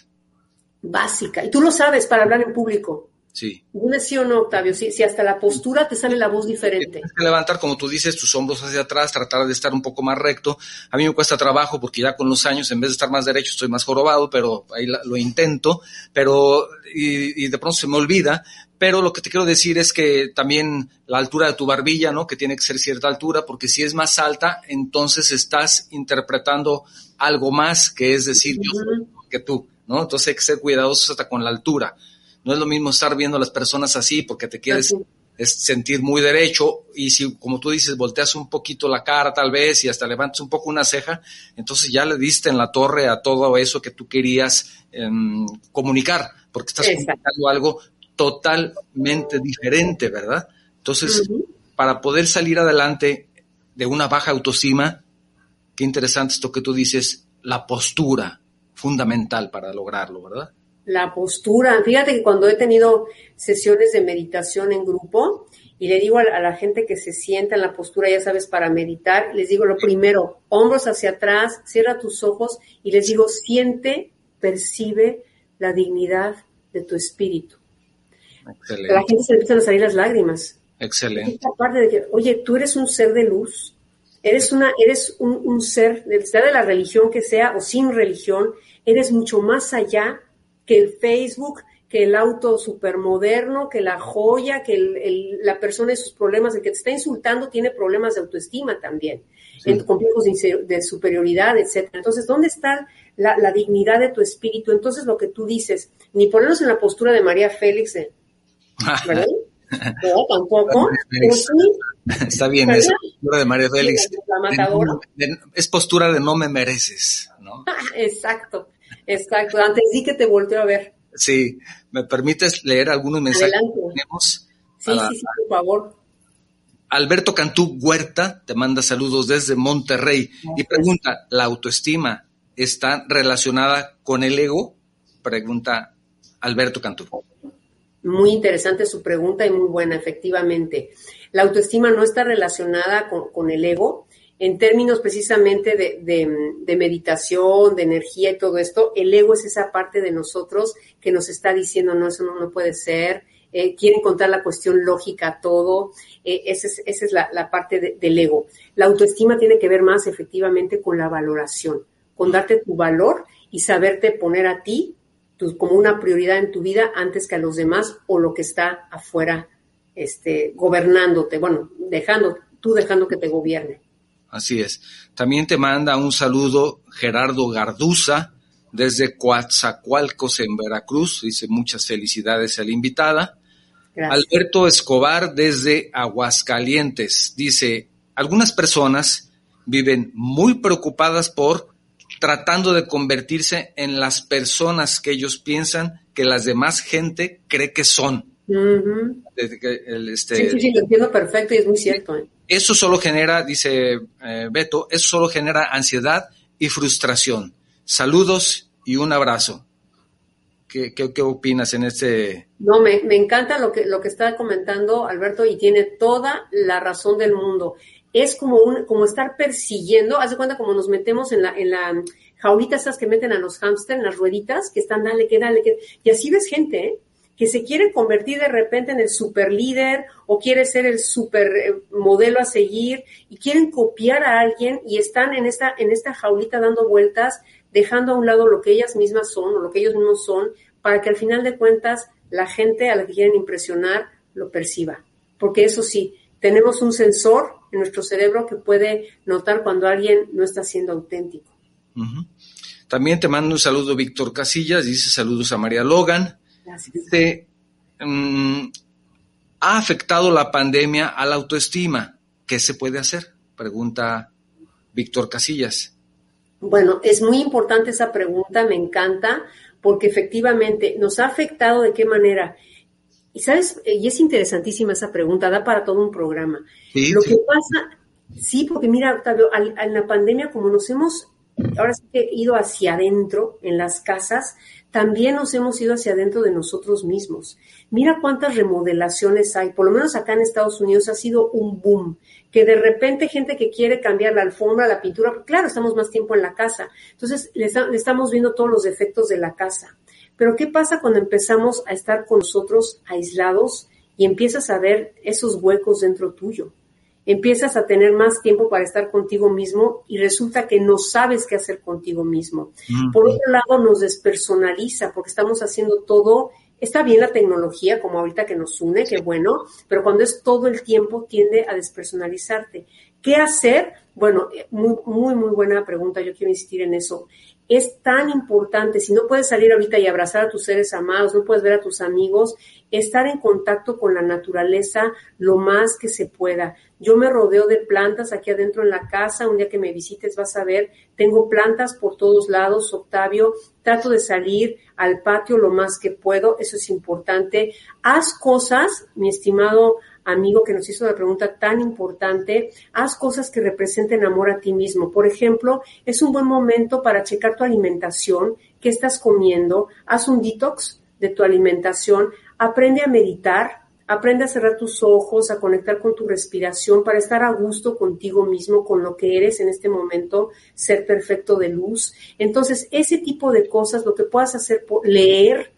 Básica. Y tú lo sabes para hablar en público. Sí. Dime sí o no, Octavio, si, si hasta la postura te sale la voz diferente. Tienes que levantar, como tú dices, tus hombros hacia atrás, tratar de estar un poco más recto. A mí me cuesta trabajo porque ya con los años, en vez de estar más derecho, estoy más jorobado, pero ahí lo intento, pero, y, y de pronto se me olvida. Pero lo que te quiero decir es que también la altura de tu barbilla, ¿no? Que tiene que ser cierta altura, porque si es más alta, entonces estás interpretando algo más, que es decir, yo soy que tú, ¿no? Entonces hay que ser cuidadosos hasta con la altura. No es lo mismo estar viendo a las personas así porque te quieres sentir muy derecho y si, como tú dices, volteas un poquito la cara tal vez y hasta levantas un poco una ceja, entonces ya le diste en la torre a todo eso que tú querías em, comunicar, porque estás comunicando algo totalmente diferente, ¿verdad? Entonces, para poder salir adelante de una baja autoestima, qué interesante esto que tú dices, la postura fundamental para lograrlo, ¿verdad? La postura. Fíjate que cuando he tenido sesiones de meditación en grupo y le digo a, la gente que se sienta en la postura, ya sabes, para meditar, les digo lo primero, hombros hacia atrás, cierra tus ojos y les digo, siente, percibe la dignidad de tu espíritu. Excelente. La gente se le empiezan a salir las lágrimas. Excelente. Aparte de que, oye, tú eres un ser de luz, eres una, eres un, un ser, sea de la religión que sea o sin religión, eres mucho más allá que el Facebook, que el auto supermoderno, que la joya, que la persona y sus problemas, el que te está insultando tiene problemas de autoestima también, en complejos de, superioridad, etcétera. Entonces, ¿dónde está la, dignidad de tu espíritu? Entonces, lo que tú dices, ni ponernos en la postura de María Félix, ¿verdad? [LAUGHS] No, tampoco. Está bien, es postura de María Félix. es postura de no me mereces, ¿no? exacto, exacto. Antes sí que te volteo a ver. Sí, ¿me permites leer algunos mensajes que tenemos? Sí, sí, sí, por favor. Alberto Cantú Huerta te manda saludos desde Monterrey y pregunta, ¿la autoestima está relacionada con el ego? Pregunta Alberto Cantú. Muy interesante su pregunta y muy buena, efectivamente. La autoestima no está relacionada con, el ego. En términos precisamente de, meditación, de energía y todo esto, el ego es esa parte de nosotros que nos está diciendo, no, eso no, puede ser, eh, quiere encontrar la cuestión lógica todo, eh, esa es, la, parte del ego. La autoestima tiene que ver más efectivamente con la valoración, con darte tu valor y saberte poner a ti como una prioridad en tu vida antes que a los demás o lo que está afuera este, gobernándote, bueno, dejando, tú dejando que te gobierne. Así es. También te manda un saludo Gerardo Garduza desde Coatzacoalcos en Veracruz. Dice muchas felicidades a la invitada. Alberto Escobar desde Aguascalientes. Dice, algunas personas viven muy preocupadas por tratando de convertirse en las personas que ellos piensan que las demás gente cree que son. Este, sí, sí, sí, lo entiendo perfecto y es muy cierto. ¿eh? Eso solo genera, dice eh, Beto, eso solo genera ansiedad y frustración. Saludos y un abrazo. ¿Qué, qué, opinas en este? No, me, me, encanta lo que, lo que está comentando Alberto y tiene toda la razón del mundo es como un, como estar persiguiendo, haz de cuenta como nos metemos en la, en la jaulita esas que meten a los hámster, en las rueditas, que están dale, que dale, que, y así ves gente, ¿eh? Que se quiere convertir de repente en el super líder o quiere ser el super eh, modelo a seguir y quieren copiar a alguien y están en esta, en esta jaulita dando vueltas, dejando a un lado lo que ellas mismas son o lo que ellos mismos son, para que al final de cuentas la gente a la que quieren impresionar lo perciba. Porque eso sí, tenemos un sensor en nuestro cerebro que puede notar cuando alguien no está siendo auténtico. También te mando un saludo Víctor Casillas, dice saludos a María Logan. Dice, mm, ¿ha afectado la pandemia a la autoestima? ¿Qué se puede hacer? Pregunta Víctor Casillas. Bueno, es muy importante esa pregunta, me encanta, porque efectivamente nos ha afectado de qué manera. Y sabes, y es interesantísima esa pregunta, da para todo un programa. Lo que pasa, sí, porque mira, Octavio, en la pandemia, como nos hemos ahora sí que ido hacia adentro en las casas, también nos hemos ido hacia adentro de nosotros mismos. Mira cuántas remodelaciones hay, por lo menos acá en Estados Unidos ha sido un boom, que de repente gente que quiere cambiar la alfombra, la pintura, claro, estamos más tiempo en la casa, entonces le, estamos viendo todos los defectos de la casa. Pero ¿qué pasa cuando empezamos a estar con nosotros aislados y empiezas a ver esos huecos dentro tuyo? Empiezas a tener más tiempo para estar contigo mismo y resulta que no sabes qué hacer contigo mismo. Por otro lado, nos despersonaliza porque estamos haciendo todo Está bien la tecnología, como ahorita que nos une, qué bueno, pero cuando es todo el tiempo tiende a despersonalizarte. ¿Qué hacer? Bueno, muy, muy, muy buena pregunta, yo quiero insistir en eso es tan importante, si no puedes salir ahorita y abrazar a tus seres amados, no puedes ver a tus amigos, estar en contacto con la naturaleza lo más que se pueda. Yo me rodeo de plantas aquí adentro en la casa, un día que me visites vas a ver, tengo plantas por todos lados, Octavio, trato de salir al patio lo más que puedo, eso es importante. Haz cosas, mi estimado amigo que nos hizo la pregunta tan importante, haz cosas que representen amor a ti mismo. Por ejemplo, es un buen momento para checar tu alimentación, qué estás comiendo, haz un detox de tu alimentación, aprende a meditar, aprende a cerrar tus ojos, a conectar con tu respiración para estar a gusto contigo mismo, con lo que eres en este momento, ser perfecto de luz. Entonces, ese tipo de cosas, lo que puedas hacer, leer,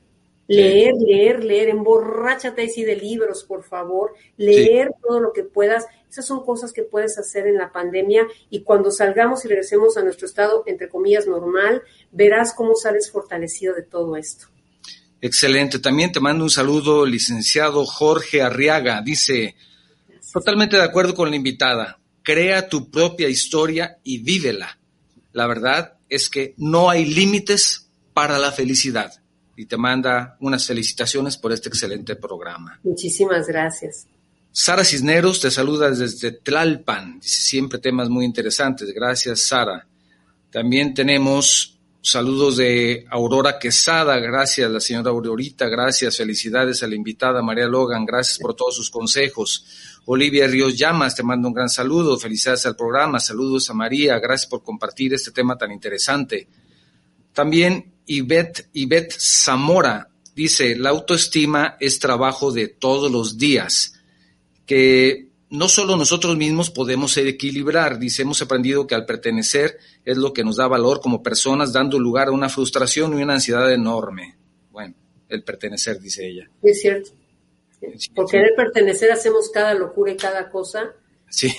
Leer, leer, leer, emborráchate así de libros, por favor, leer todo lo que puedas. Esas son cosas que puedes hacer en la pandemia y cuando salgamos y regresemos a nuestro estado, entre comillas, normal, verás cómo sales fortalecido de todo esto. Excelente. También te mando un saludo, licenciado Jorge Arriaga. Dice, totalmente de acuerdo con la invitada. Crea tu propia historia y vívela. La verdad es que no hay límites para la felicidad. Y te manda unas felicitaciones por este excelente programa. Muchísimas gracias. Sara Cisneros te saluda desde Tlalpan. Dice siempre temas muy interesantes. Gracias, Sara. También tenemos Saludos de Aurora Quesada, gracias la señora Aurorita, gracias, felicidades a la invitada María Logan, gracias por todos sus consejos. Olivia Ríos Llamas, te mando un gran saludo, felicidades al programa, saludos a María, gracias por compartir este tema tan interesante. También Ivette, Ivette Zamora dice, la autoestima es trabajo de todos los días, que no solo nosotros mismos podemos equilibrar, dice, hemos aprendido que al pertenecer es lo que nos da valor como personas, dando lugar a una frustración y una ansiedad enorme. Bueno, el pertenecer, dice ella. Es cierto. Por querer pertenecer hacemos cada locura y cada cosa. Sí,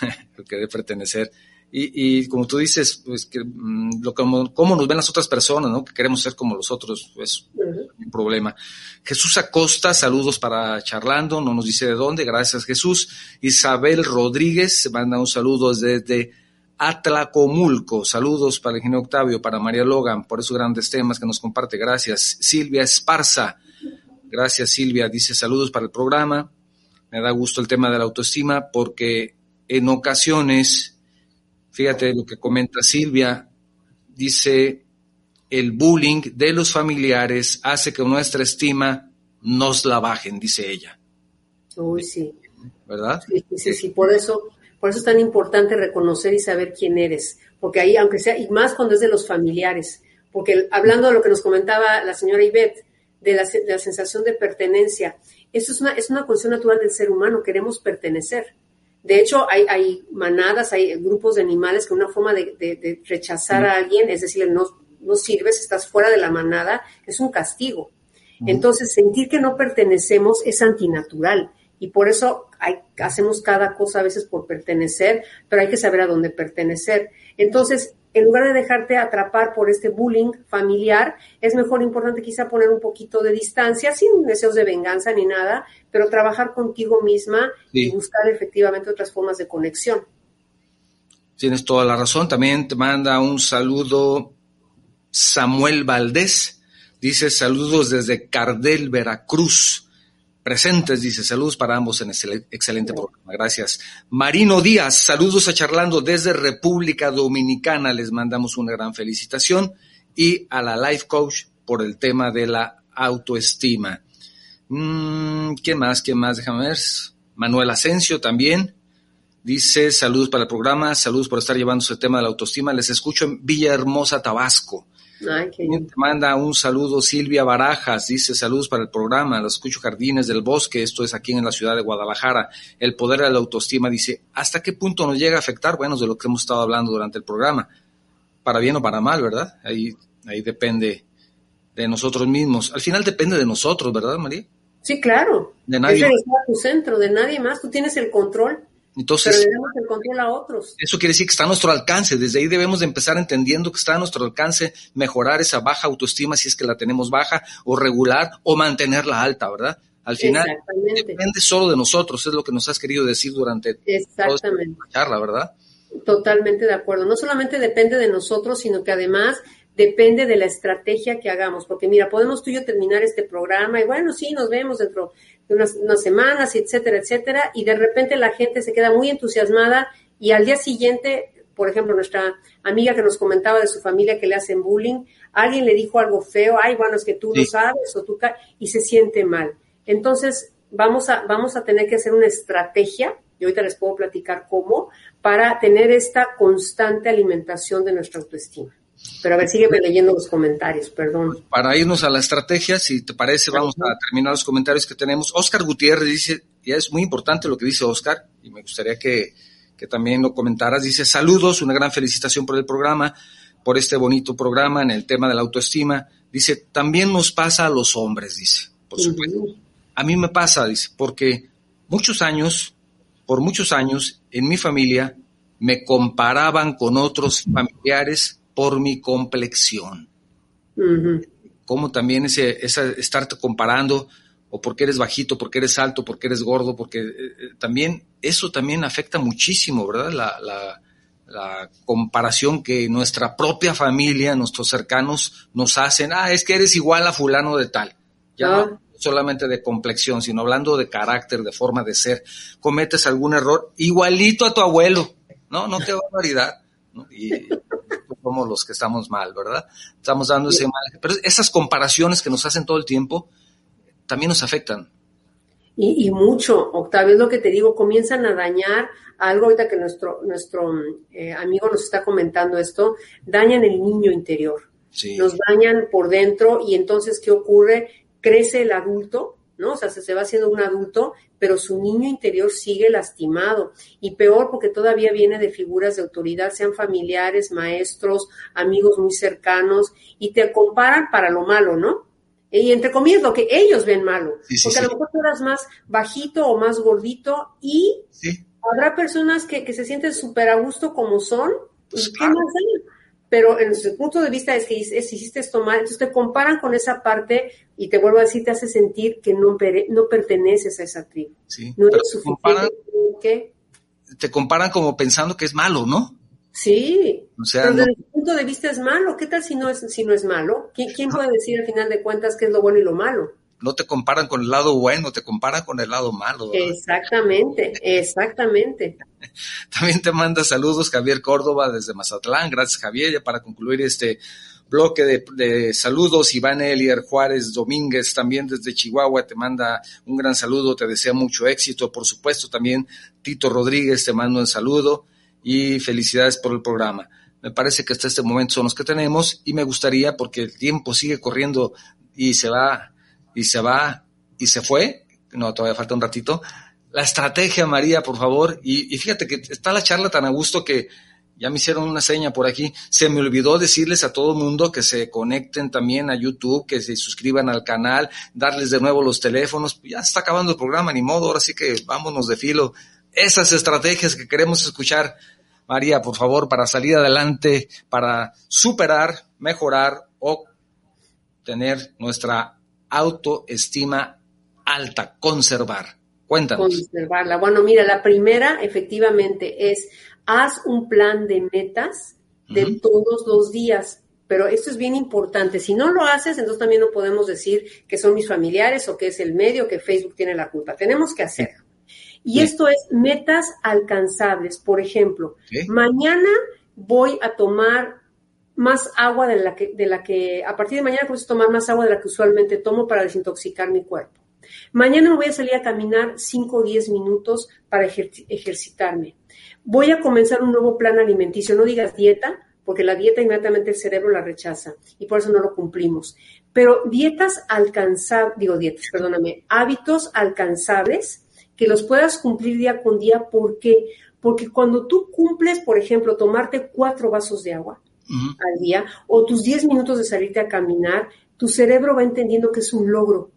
[LAUGHS] por querer pertenecer. Y, y como tú dices, pues que mm, lo como, cómo nos ven las otras personas, ¿no? Que queremos ser como los otros, es un problema. Jesús Acosta, saludos para charlando, no nos dice de dónde, gracias Jesús. Isabel Rodríguez, manda un saludo desde Atlacomulco, saludos para el ingeniero Octavio, para María Logan, por esos grandes temas que nos comparte, gracias. Silvia Esparza, gracias Silvia, dice saludos para el programa. Me da gusto el tema de la autoestima porque en ocasiones Fíjate lo que comenta Silvia, dice, el bullying de los familiares hace que nuestra estima nos la bajen, dice ella. Uy, sí. ¿Verdad? Sí, sí, sí, por eso, por eso es tan importante reconocer y saber quién eres, porque ahí, aunque sea, y más cuando es de los familiares, porque hablando de lo que nos comentaba la señora Ivette, de la, de la sensación de pertenencia, eso es una, es una cuestión natural del ser humano, queremos pertenecer. De hecho, hay, manadas, hay grupos de animales que una forma de, rechazar a alguien, es decir, no, no sirves, estás fuera de la manada, es un castigo. Entonces, sentir que no pertenecemos es antinatural y por eso hacemos cada cosa a veces por pertenecer, pero hay que saber a dónde pertenecer. Entonces, en lugar de dejarte atrapar por este bullying familiar, es mejor, importante quizá poner un poquito de distancia, sin deseos de venganza ni nada, pero trabajar contigo misma y buscar efectivamente otras formas de conexión. Tienes toda la razón. También te manda un saludo Samuel Valdés. Dice saludos desde Cardel, Veracruz presentes, dice, saludos para ambos en este excelente programa, gracias. Marino Díaz, saludos a Charlando desde República Dominicana, les mandamos una gran felicitación y a la Life Coach por el tema de la autoestima. Mm, ¿Qué más? ¿Qué más? Déjame ver. Manuel Asensio también. Dice, saludos para el programa, saludos por estar llevando ese tema de la autoestima. Les escucho en Villahermosa, Tabasco. Te manda un saludo Silvia Barajas, dice saludos para el programa, los escucho Jardines del Bosque, esto es aquí en la ciudad de Guadalajara. El poder de la autoestima dice, ¿hasta qué punto nos llega a afectar? Bueno, de lo que hemos estado hablando durante el programa, para bien o para mal, ¿verdad? Ahí, ahí depende de nosotros mismos. Al final depende de nosotros, ¿verdad, María? Sí, claro. De nadie. Es tu centro, de nadie más. Tú tienes el control entonces, el control a otros. Eso quiere decir que está a nuestro alcance. Desde ahí debemos de empezar entendiendo que está a nuestro alcance mejorar esa baja autoestima si es que la tenemos baja o regular o mantenerla alta, ¿verdad? Al final depende solo de nosotros, es lo que nos has querido decir durante Exactamente. la charla, ¿verdad? Totalmente de acuerdo. No solamente depende de nosotros, sino que además depende de la estrategia que hagamos, porque mira, podemos tú y yo terminar este programa y bueno, sí, nos vemos dentro de unas, semanas, etcétera, etcétera, y de repente la gente se queda muy entusiasmada y al día siguiente, por ejemplo, nuestra amiga que nos comentaba de su familia que le hacen bullying, alguien le dijo algo feo, ay, bueno, es que tú lo sabes o tú, y se siente mal. Entonces, vamos a, vamos a tener que hacer una estrategia, y ahorita les puedo platicar cómo, para tener esta constante alimentación de nuestra autoestima. Pero a ver, sígueme leyendo los comentarios, perdón. Para irnos a la estrategia, si te parece, vamos a terminar los comentarios que tenemos. Oscar Gutiérrez dice, y es muy importante lo que dice Oscar, y me gustaría que, también lo comentaras. Dice, saludos, una gran felicitación por el programa, por este bonito programa en el tema de la autoestima. Dice, también nos pasa a los hombres, dice, por supuesto. A mí me pasa, dice, porque muchos años, por muchos años, en mi familia, me comparaban con otros familiares por mi complexión. cómo también ese, estarte comparando, o porque eres bajito, porque eres alto, porque eres gordo, porque eh, eh, también eso también afecta muchísimo, ¿verdad? La, la, la, comparación que nuestra propia familia, nuestros cercanos nos hacen, ah, es que eres igual a fulano de tal. Ya no ah. solamente de complexión, sino hablando de carácter, de forma de ser. Cometes algún error igualito a tu abuelo, ¿no? No qué barbaridad. ¿no? Y somos los que estamos mal, ¿verdad? Estamos dando ese mal. Pero esas comparaciones que nos hacen todo el tiempo, también nos afectan. Y, mucho, Octavio, es lo que te digo, comienzan a dañar algo ahorita que nuestro, nuestro eh, amigo nos está comentando esto, dañan el niño interior. Nos dañan por dentro y entonces, ¿qué ocurre? Crece el adulto, ¿no? O sea, se, se va haciendo un adulto, pero su niño interior sigue lastimado. Y peor porque todavía viene de figuras de autoridad, sean familiares, maestros, amigos muy cercanos, y te comparan para lo malo, ¿no? y entre comillas lo que ellos ven malo. porque a lo mejor tú eras más bajito o más gordito y habrá personas que, que se sienten súper a gusto como son. Pues ¿Qué más Pero en su punto de vista es que hiciste esto mal, entonces te comparan con esa parte y te vuelvo a decir, te hace sentir que no, no perteneces a esa tribu. No eres suficiente. Te te comparan como pensando que es malo, ¿no? Sí, pero desde el punto de vista es malo. ¿Qué tal si no es, si no es malo? ¿Quién, puede decir al final de cuentas qué es lo bueno y lo malo? No te comparan con el lado bueno, te comparan con el lado malo. Exactamente, exactamente. [LAUGHS] También te manda saludos Javier Córdoba desde Mazatlán. Gracias Javier. Ya para concluir este bloque de, de, saludos. Iván Elier Juárez Domínguez, también desde Chihuahua, te manda un gran saludo, te desea mucho éxito. Por supuesto, también Tito Rodríguez te manda un saludo y felicidades por el programa. Me parece que hasta este momento son los que tenemos y me gustaría, porque el tiempo sigue corriendo y se va, y se va, y se fue, no, todavía falta un ratito, la estrategia, María, por favor, y, fíjate que está la charla tan a gusto que ya me hicieron una seña por aquí, se me olvidó decirles a todo el mundo que se conecten también a YouTube, que se suscriban al canal, darles de nuevo los teléfonos, ya está acabando el programa, ni modo, ahora sí que vámonos de filo. Esas estrategias que queremos escuchar, María, por favor, para salir adelante, para superar, mejorar o tener nuestra autoestima alta, conservar. Cuéntanos. Conservarla. Bueno, mira, la primera efectivamente es haz un plan de metas de todos los días. Pero esto es bien importante. Si no lo haces, entonces también no podemos decir que son mis familiares o que es el medio, que Facebook tiene la culpa. Tenemos que hacerlo. Y esto es metas alcanzables. Por ejemplo, mañana voy a tomar más agua de la que, de la que, a partir de mañana voy a tomar más agua de la que usualmente tomo para desintoxicar mi cuerpo. Mañana me voy a salir a caminar 5 o 10 minutos para ejercitarme. Voy a comenzar un nuevo plan alimenticio. No digas dieta, porque la dieta inmediatamente el cerebro la rechaza y por eso no lo cumplimos. Pero dietas alcanzables, digo dietas, perdóname, hábitos alcanzables que los puedas cumplir día con día. ¿Por qué? Porque cuando tú cumples, por ejemplo, tomarte cuatro vasos de agua al día o tus diez minutos de salirte a caminar, tu cerebro va entendiendo que es un logro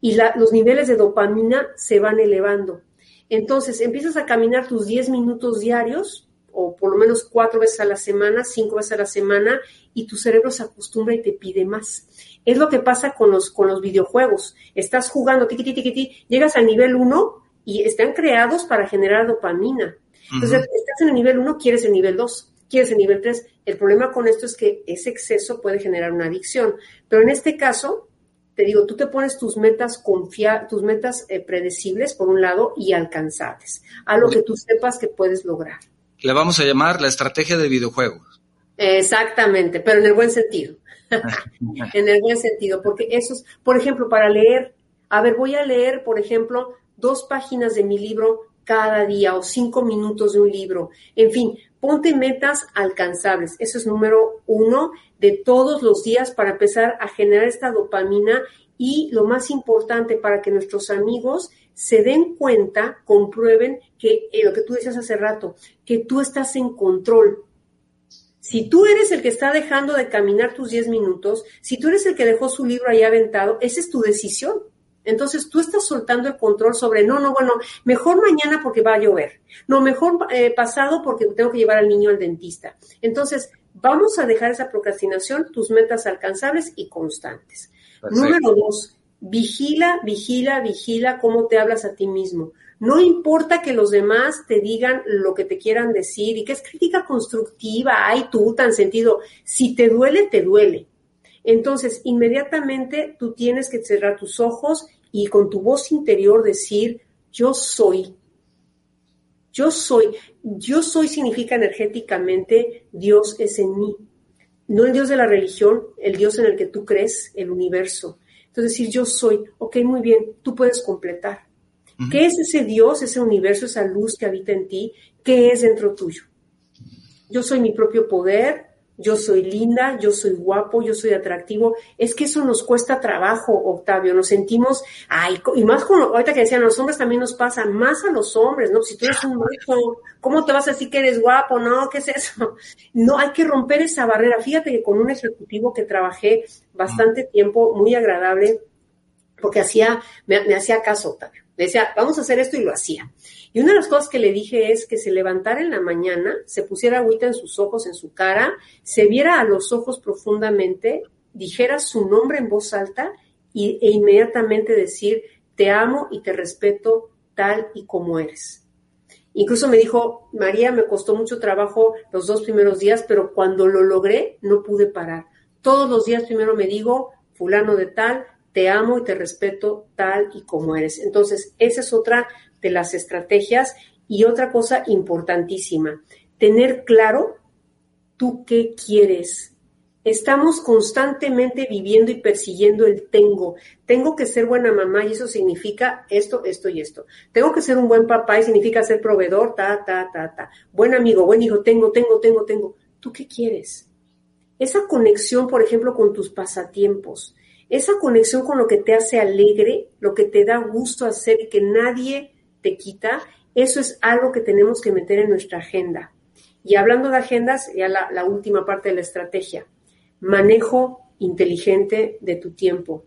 y los niveles de dopamina se van elevando. Entonces, empiezas a caminar tus diez minutos diarios o por lo menos cuatro veces a la semana, cinco veces a la semana, y tu cerebro se acostumbra y te pide más. Es lo que pasa con los, con los videojuegos. Estás jugando, tiqui, tiqui, tiqui, llegas al nivel uno y están creados para generar dopamina. Entonces, estás en el nivel 1, quieres el nivel 2, quieres el nivel 3. El problema con esto es que ese exceso puede generar una adicción. Pero en este caso, te digo, tú te pones tus metas confia tus metas eh, predecibles por un lado y alcanzables, algo que tú sepas que puedes lograr. Le vamos a llamar la estrategia de videojuegos. Exactamente, pero en el buen sentido. [LAUGHS] en el buen sentido, porque eso es, por ejemplo, para leer, a ver, voy a leer, por ejemplo, dos páginas de mi libro cada día o cinco minutos de un libro. En fin, ponte metas alcanzables. Eso es número uno de todos los días para empezar a generar esta dopamina y lo más importante para que nuestros amigos se den cuenta, comprueben que eh, lo que tú decías hace rato, que tú estás en control. Si tú eres el que está dejando de caminar tus 10 minutos, si tú eres el que dejó su libro ahí aventado, esa es tu decisión. Entonces tú estás soltando el control sobre, no, no, bueno, mejor mañana porque va a llover, no, mejor eh, pasado porque tengo que llevar al niño al dentista. Entonces, Vamos a dejar esa procrastinación, tus metas alcanzables y constantes. Número dos, vigila, vigila, vigila cómo te hablas a ti mismo. No importa que los demás te digan lo que te quieran decir y que es crítica constructiva, ay tú tan sentido. Si te duele, te duele. Entonces, inmediatamente tú tienes que cerrar tus ojos y con tu voz interior decir, yo soy. Yo soy. Yo soy significa energéticamente Dios es en mí. No el Dios de la religión, el Dios en el que tú crees, el universo. Entonces decir yo soy, ok, muy bien, tú puedes completar. ¿Qué es ese Dios, ese universo, esa luz que habita en ti? ¿Qué es dentro tuyo? Yo soy mi propio poder, yo soy linda, yo soy guapo, yo soy atractivo. Es que eso nos cuesta trabajo, Octavio. Nos sentimos, ay, y más con, ahorita que decían, los hombres también nos pasa, más a los hombres, ¿no? Si tú eres un macho, ¿cómo te vas a decir que eres guapo? No, ¿qué es eso? No, hay que romper esa barrera. Fíjate que con un ejecutivo que trabajé bastante tiempo, muy agradable, porque hacía, me, me hacía caso, Octavio. Le decía, vamos a hacer esto y lo hacía. Y una de las cosas que le dije es que se levantara en la mañana, se pusiera agüita en sus ojos, en su cara, se viera a los ojos profundamente, dijera su nombre en voz alta y, e inmediatamente decir, te amo y te respeto tal y como eres. Incluso me dijo, María, me costó mucho trabajo los dos primeros días, pero cuando lo logré, no pude parar. Todos los días primero me digo, fulano de tal, te amo y te respeto tal y como eres. Entonces, esa es otra de las estrategias y otra cosa importantísima, tener claro tú qué quieres. Estamos constantemente viviendo y persiguiendo el tengo. Tengo que ser buena mamá y eso significa esto, esto y esto. Tengo que ser un buen papá y significa ser proveedor, ta, ta, ta, ta. Buen amigo, buen hijo, tengo, tengo, tengo, tengo. ¿Tú qué quieres? Esa conexión, por ejemplo, con tus pasatiempos esa conexión con lo que te hace alegre, lo que te da gusto hacer y que nadie te quita, eso es algo que tenemos que meter en nuestra agenda. Y hablando de agendas, ya la, última parte de la estrategia, manejo inteligente de tu tiempo.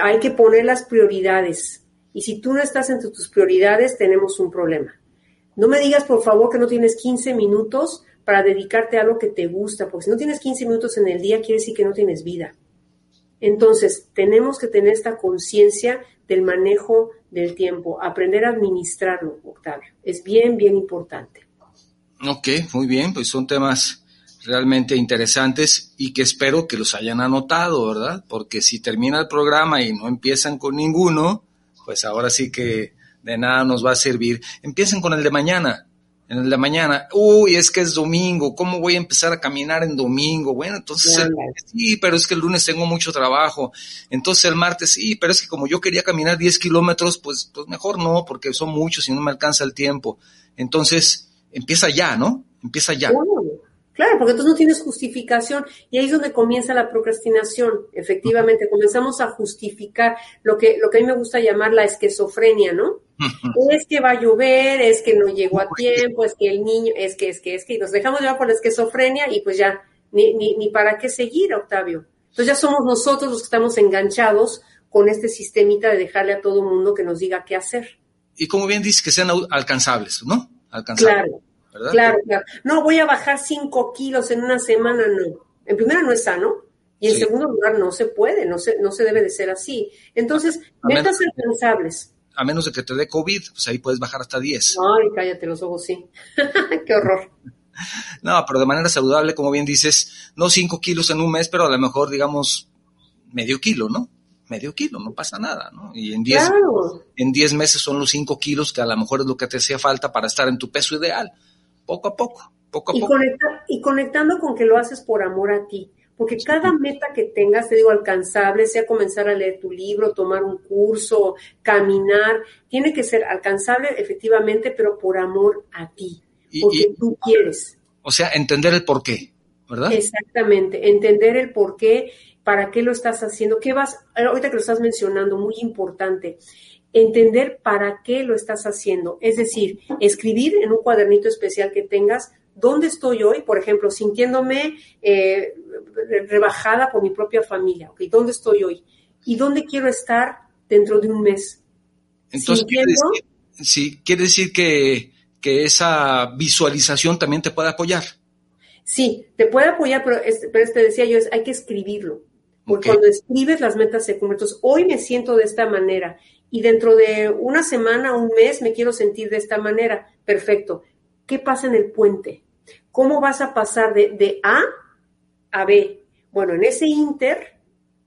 Hay que poner las prioridades. Y si tú no estás entre tus prioridades, tenemos un problema. No me digas, por favor, que no tienes 15 minutos para dedicarte a algo que te gusta, porque si no tienes 15 minutos en el día, quiere decir que no tienes vida. Entonces, tenemos que tener esta conciencia del manejo del tiempo, aprender a administrarlo, Octavio. Es bien, bien importante. Ok, muy bien, pues son temas realmente interesantes y que espero que los hayan anotado, ¿verdad? Porque si termina el programa y no empiezan con ninguno, pues ahora sí que de nada nos va a servir. Empiecen con el de mañana en la mañana, uy, es que es domingo, ¿cómo voy a empezar a caminar en domingo? Bueno, entonces sí, pero es que el lunes tengo mucho trabajo, entonces el martes sí, pero es que como yo quería caminar 10 kilómetros, pues, pues mejor no, porque son muchos y no me alcanza el tiempo. Entonces, empieza ya, ¿no? Empieza ya. Claro, porque entonces no tienes justificación y ahí es donde comienza la procrastinación. Efectivamente, comenzamos a justificar lo que, lo que a mí me gusta llamar la esquizofrenia, ¿no? es que va a llover, es que no llegó a tiempo, es que el niño, es que, es que, es que, y nos dejamos llevar por la esquizofrenia y pues ya, ni, ni, ni para qué seguir, Octavio. Entonces ya somos nosotros los que estamos enganchados con este sistemita de dejarle a todo mundo que nos diga qué hacer. Y como bien dices, que sean alcanzables, ¿no? Alcanzables. Claro. Claro, claro. No, voy a bajar cinco kilos en una semana, no. En primera no es sano. Y en segundo lugar, no se puede, no se, no se debe de ser así. Entonces, metas alcanzables. A menos de que te dé COVID, pues ahí puedes bajar hasta 10. Ay, cállate los ojos, sí. [LAUGHS] Qué horror. [LAUGHS] No, pero de manera saludable, como bien dices, no cinco kilos en un mes, pero a lo mejor, digamos, medio kilo, ¿no? Medio kilo, no pasa nada, ¿no? Y en 10 en diez meses son los cinco kilos que a lo mejor es lo que te hacía falta para estar en tu peso ideal poco a poco, poco a y poco. y conectando con que lo haces por amor a ti, porque cada meta que tengas, te digo, alcanzable, sea comenzar a leer tu libro, tomar un curso, caminar, tiene que ser alcanzable efectivamente, pero por amor a ti, porque tú quieres. O sea, entender el por qué, ¿verdad? Exactamente, entender el por qué, para qué lo estás haciendo, qué vas, ahorita que lo estás mencionando, muy importante, entender para qué lo estás haciendo. Es decir, escribir en un cuadernito especial que tengas dónde estoy hoy, por ejemplo, sintiéndome eh, rebajada por mi propia familia, ¿ok? ¿Dónde estoy hoy? ¿Y dónde quiero estar dentro de un mes? Entonces, quiere decir, sí, quiere decir que, que esa visualización también te puede apoyar. Sí, te puede apoyar, pero, este, pero te decía yo, es, hay que escribirlo. Porque cuando escribes las metas se cumplen. Entonces, hoy me siento de esta manera y dentro de una semana, un mes, me quiero sentir de esta manera. Perfecto. ¿Qué pasa en el puente? ¿Cómo vas a pasar de, de A a B? Bueno, en ese inter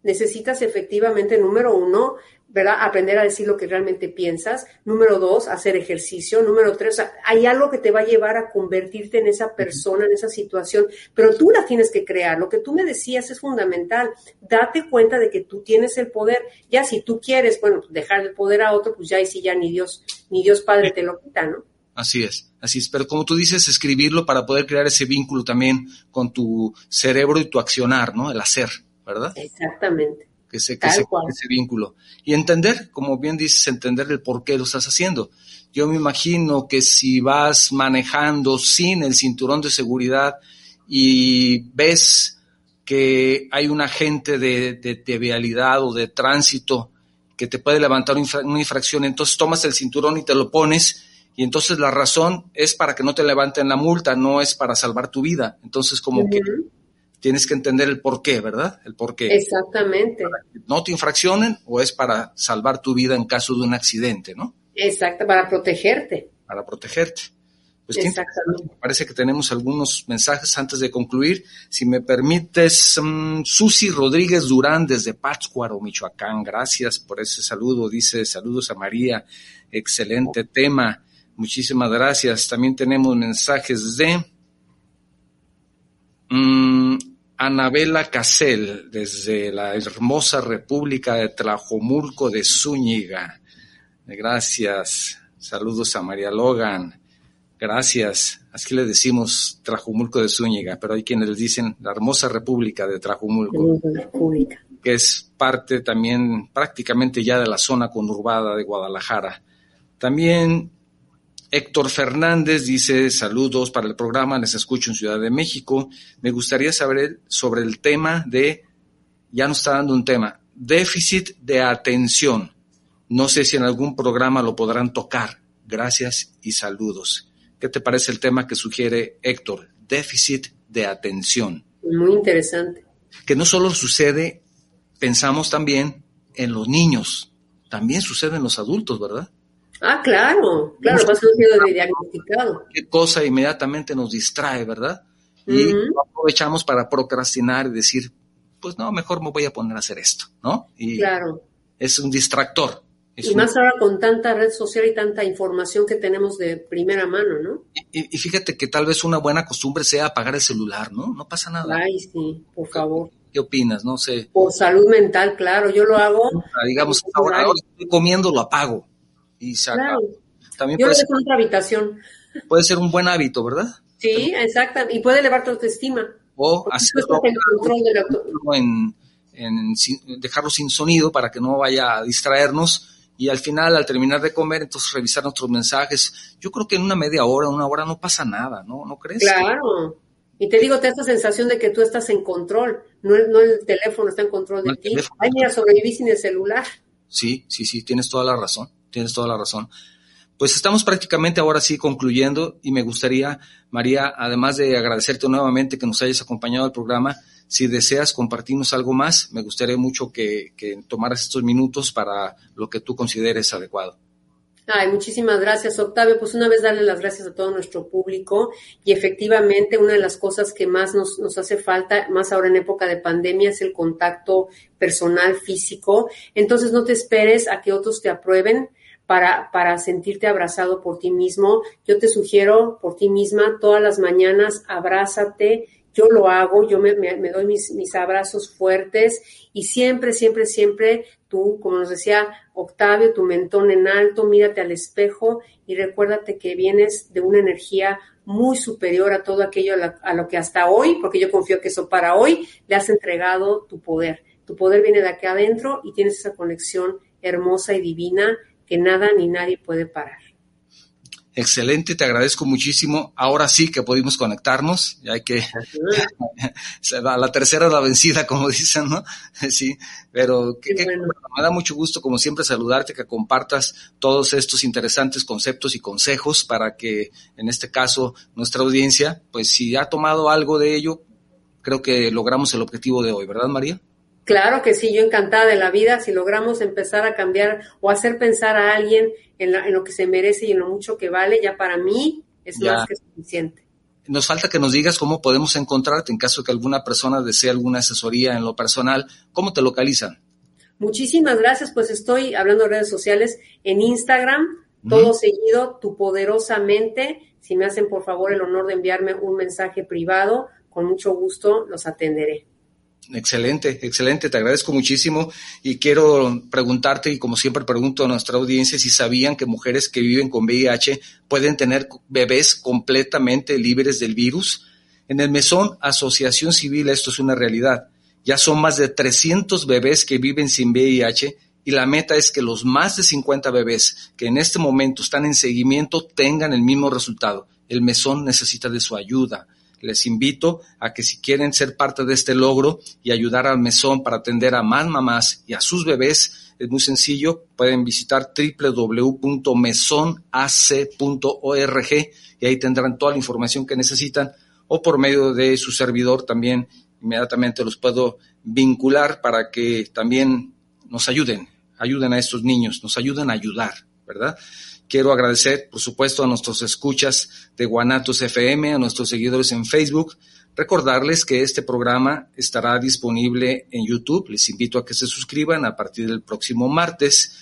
necesitas efectivamente, número uno, ¿verdad? Aprender a decir lo que realmente piensas. Número dos, hacer ejercicio. Número tres, hay algo que te va a llevar a convertirte en esa persona, en esa situación, pero tú la tienes que crear. Lo que tú me decías es fundamental. Date cuenta de que tú tienes el poder. Ya si tú quieres, bueno, dejar el poder a otro, pues ya y si ya ni Dios, ni Dios Padre te lo quita, ¿no? Así es, así es. Pero como tú dices, escribirlo para poder crear ese vínculo también con tu cerebro y tu accionar, ¿no? El hacer, ¿verdad? Exactamente que se, que ese vínculo. Y entender, como bien dices, entender el por qué lo estás haciendo. Yo me imagino que si vas manejando sin el cinturón de seguridad y ves que hay un agente de, de, vialidad o de tránsito que te puede levantar una infracción, entonces tomas el cinturón y te lo pones y entonces la razón es para que no te levanten la multa, no es para salvar tu vida. Entonces como que tienes que entender el por qué, ¿verdad? El por qué. Exactamente. no te infraccionen o es para salvar tu vida en caso de un accidente, ¿no? Exacto, para protegerte. Para protegerte. Pues Exactamente. me parece que tenemos algunos mensajes antes de concluir. Si me permites, um, Susi Rodríguez Durán desde Pátzcuaro, Michoacán. Gracias por ese saludo. Dice saludos a María. Excelente tema. Muchísimas gracias. También tenemos mensajes de mm, Anabela Casel, desde la hermosa República de Tlajomulco de Zúñiga. Gracias. Saludos a María Logan. Gracias. Así le decimos Tlajomulco de Zúñiga, pero hay quienes les dicen la hermosa República de Tlajomulco, que es parte también prácticamente ya de la zona conurbada de Guadalajara. También Héctor Fernández dice saludos para el programa, les escucho en Ciudad de México. Me gustaría saber sobre el tema de, ya nos está dando un tema, déficit de atención. No sé si en algún programa lo podrán tocar. Gracias y saludos. ¿Qué te parece el tema que sugiere Héctor? Déficit de atención. Muy interesante. Que no solo sucede, pensamos también en los niños, también sucede en los adultos, ¿verdad? Ah, claro, claro, va a ser diagnosticado. Qué cosa inmediatamente nos distrae, ¿verdad? Y aprovechamos para procrastinar y decir, pues no, mejor me voy a poner a hacer esto, ¿no? Y claro. Es un distractor. y más ahora con tanta red social y tanta información que tenemos de primera mano, ¿no? Y, fíjate que tal vez una buena costumbre sea apagar el celular, ¿no? No pasa nada. Ay, sí, por favor. ¿Qué opinas? No sé. Por salud mental, claro, yo lo hago. digamos, ahora, ahora estoy comiendo, lo apago y También Yo puede ser, otra habitación. Puede ser un buen hábito, ¿verdad? Sí, exacto. Y puede elevar tu autoestima. O hacerlo en, en, dejarlo sin sonido para que no vaya a distraernos y al final, al terminar de comer, entonces revisar nuestros mensajes. Yo creo que en una media hora, una hora no pasa nada, ¿no? ¿No crees? Claro. Y te digo, te da esta sensación de que tú estás en control, no el, no el teléfono está en control de ti. Ay, mira, sobreviví sin el celular. Sí, sí, sí, tienes toda la razón tienes toda la razón. Pues estamos prácticamente ahora sí concluyendo y me gustaría, María, además de agradecerte nuevamente que nos hayas acompañado al programa, si deseas compartirnos algo más, me gustaría mucho que, tomaras estos minutos para lo que tú consideres adecuado. Ay, muchísimas gracias, Octavio. Pues una vez darle las gracias a todo nuestro público y efectivamente una de las cosas que más nos, nos hace falta, más ahora en época de pandemia, es el contacto personal, físico. Entonces no te esperes a que otros te aprueben para, para sentirte abrazado por ti mismo. Yo te sugiero por ti misma todas las mañanas, abrázate. Yo lo hago, yo me, me, doy mis, mis abrazos fuertes y siempre, siempre, siempre tú, como nos decía Octavio, tu mentón en alto, mírate al espejo y recuérdate que vienes de una energía muy superior a todo aquello a, a, lo que hasta hoy, porque yo confío que eso para hoy, le has entregado tu poder. Tu poder viene de aquí adentro y tienes esa conexión hermosa y divina que nada ni nadie puede parar. Excelente, te agradezco muchísimo. Ahora sí que pudimos conectarnos, ya que [LAUGHS] la tercera la vencida, como dicen, ¿no? [LAUGHS] Sí, pero me da mucho gusto, como siempre, saludarte, que compartas todos estos interesantes conceptos y consejos para que, en este caso, nuestra audiencia, pues si ha tomado algo de ello, creo que logramos el objetivo de hoy, ¿verdad, María? Claro que sí, yo encantada de la vida, si logramos empezar a cambiar o hacer pensar a alguien en, lo que se merece y en lo mucho que vale, ya para mí es más que suficiente. Nos falta que nos digas cómo podemos encontrarte en caso de que alguna persona desee alguna asesoría en lo personal, ¿cómo te localizan? Muchísimas gracias, pues estoy hablando de redes sociales en Instagram, todo seguido, tu poderosamente. Si me hacen por favor el honor de enviarme un mensaje privado, con mucho gusto los atenderé. Excelente, excelente, te agradezco muchísimo y quiero preguntarte, y como siempre pregunto a nuestra audiencia, si sabían que mujeres que viven con VIH pueden tener bebés completamente libres del virus. En el Mesón Asociación Civil esto es una realidad. Ya son más de 300 bebés que viven sin VIH y la meta es que los más de 50 bebés que en este momento están en seguimiento tengan el mismo resultado. El Mesón necesita de su ayuda les invito a que si quieren ser parte de este logro y ayudar al mesón para atender a más mamás y a sus bebés, es muy sencillo, pueden visitar www.mesonac.org y ahí tendrán toda la información que necesitan o por medio de su servidor también inmediatamente los puedo vincular para que también nos ayuden, ayuden a estos niños, nos ayuden a ayudar, ¿verdad? Quiero agradecer, por supuesto, a nuestros escuchas de Guanatos FM, a nuestros seguidores en Facebook. Recordarles que este programa estará disponible en YouTube. Les invito a que se suscriban a partir del próximo martes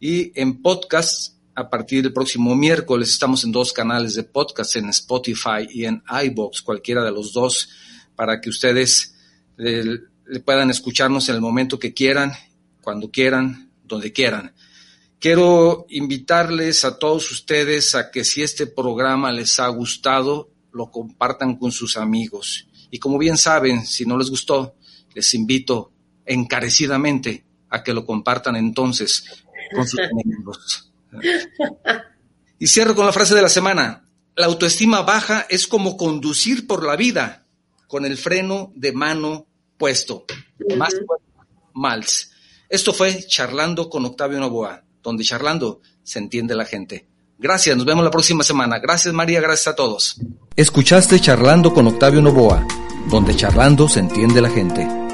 y en podcast a partir del próximo miércoles. Estamos en dos canales de podcast, en Spotify y en iBox, cualquiera de los dos, para que ustedes eh, puedan escucharnos en el momento que quieran, cuando quieran, donde quieran. Quiero invitarles a todos ustedes a que si este programa les ha gustado, lo compartan con sus amigos. Y como bien saben, si no les gustó, les invito encarecidamente a que lo compartan entonces con sus [LAUGHS] amigos. Y cierro con la frase de la semana. La autoestima baja es como conducir por la vida con el freno de mano puesto. Más mals. Esto fue Charlando con Octavio Novoa donde charlando se entiende la gente. Gracias, nos vemos la próxima semana. Gracias María, gracias a todos. Escuchaste Charlando con Octavio Novoa, donde charlando se entiende la gente.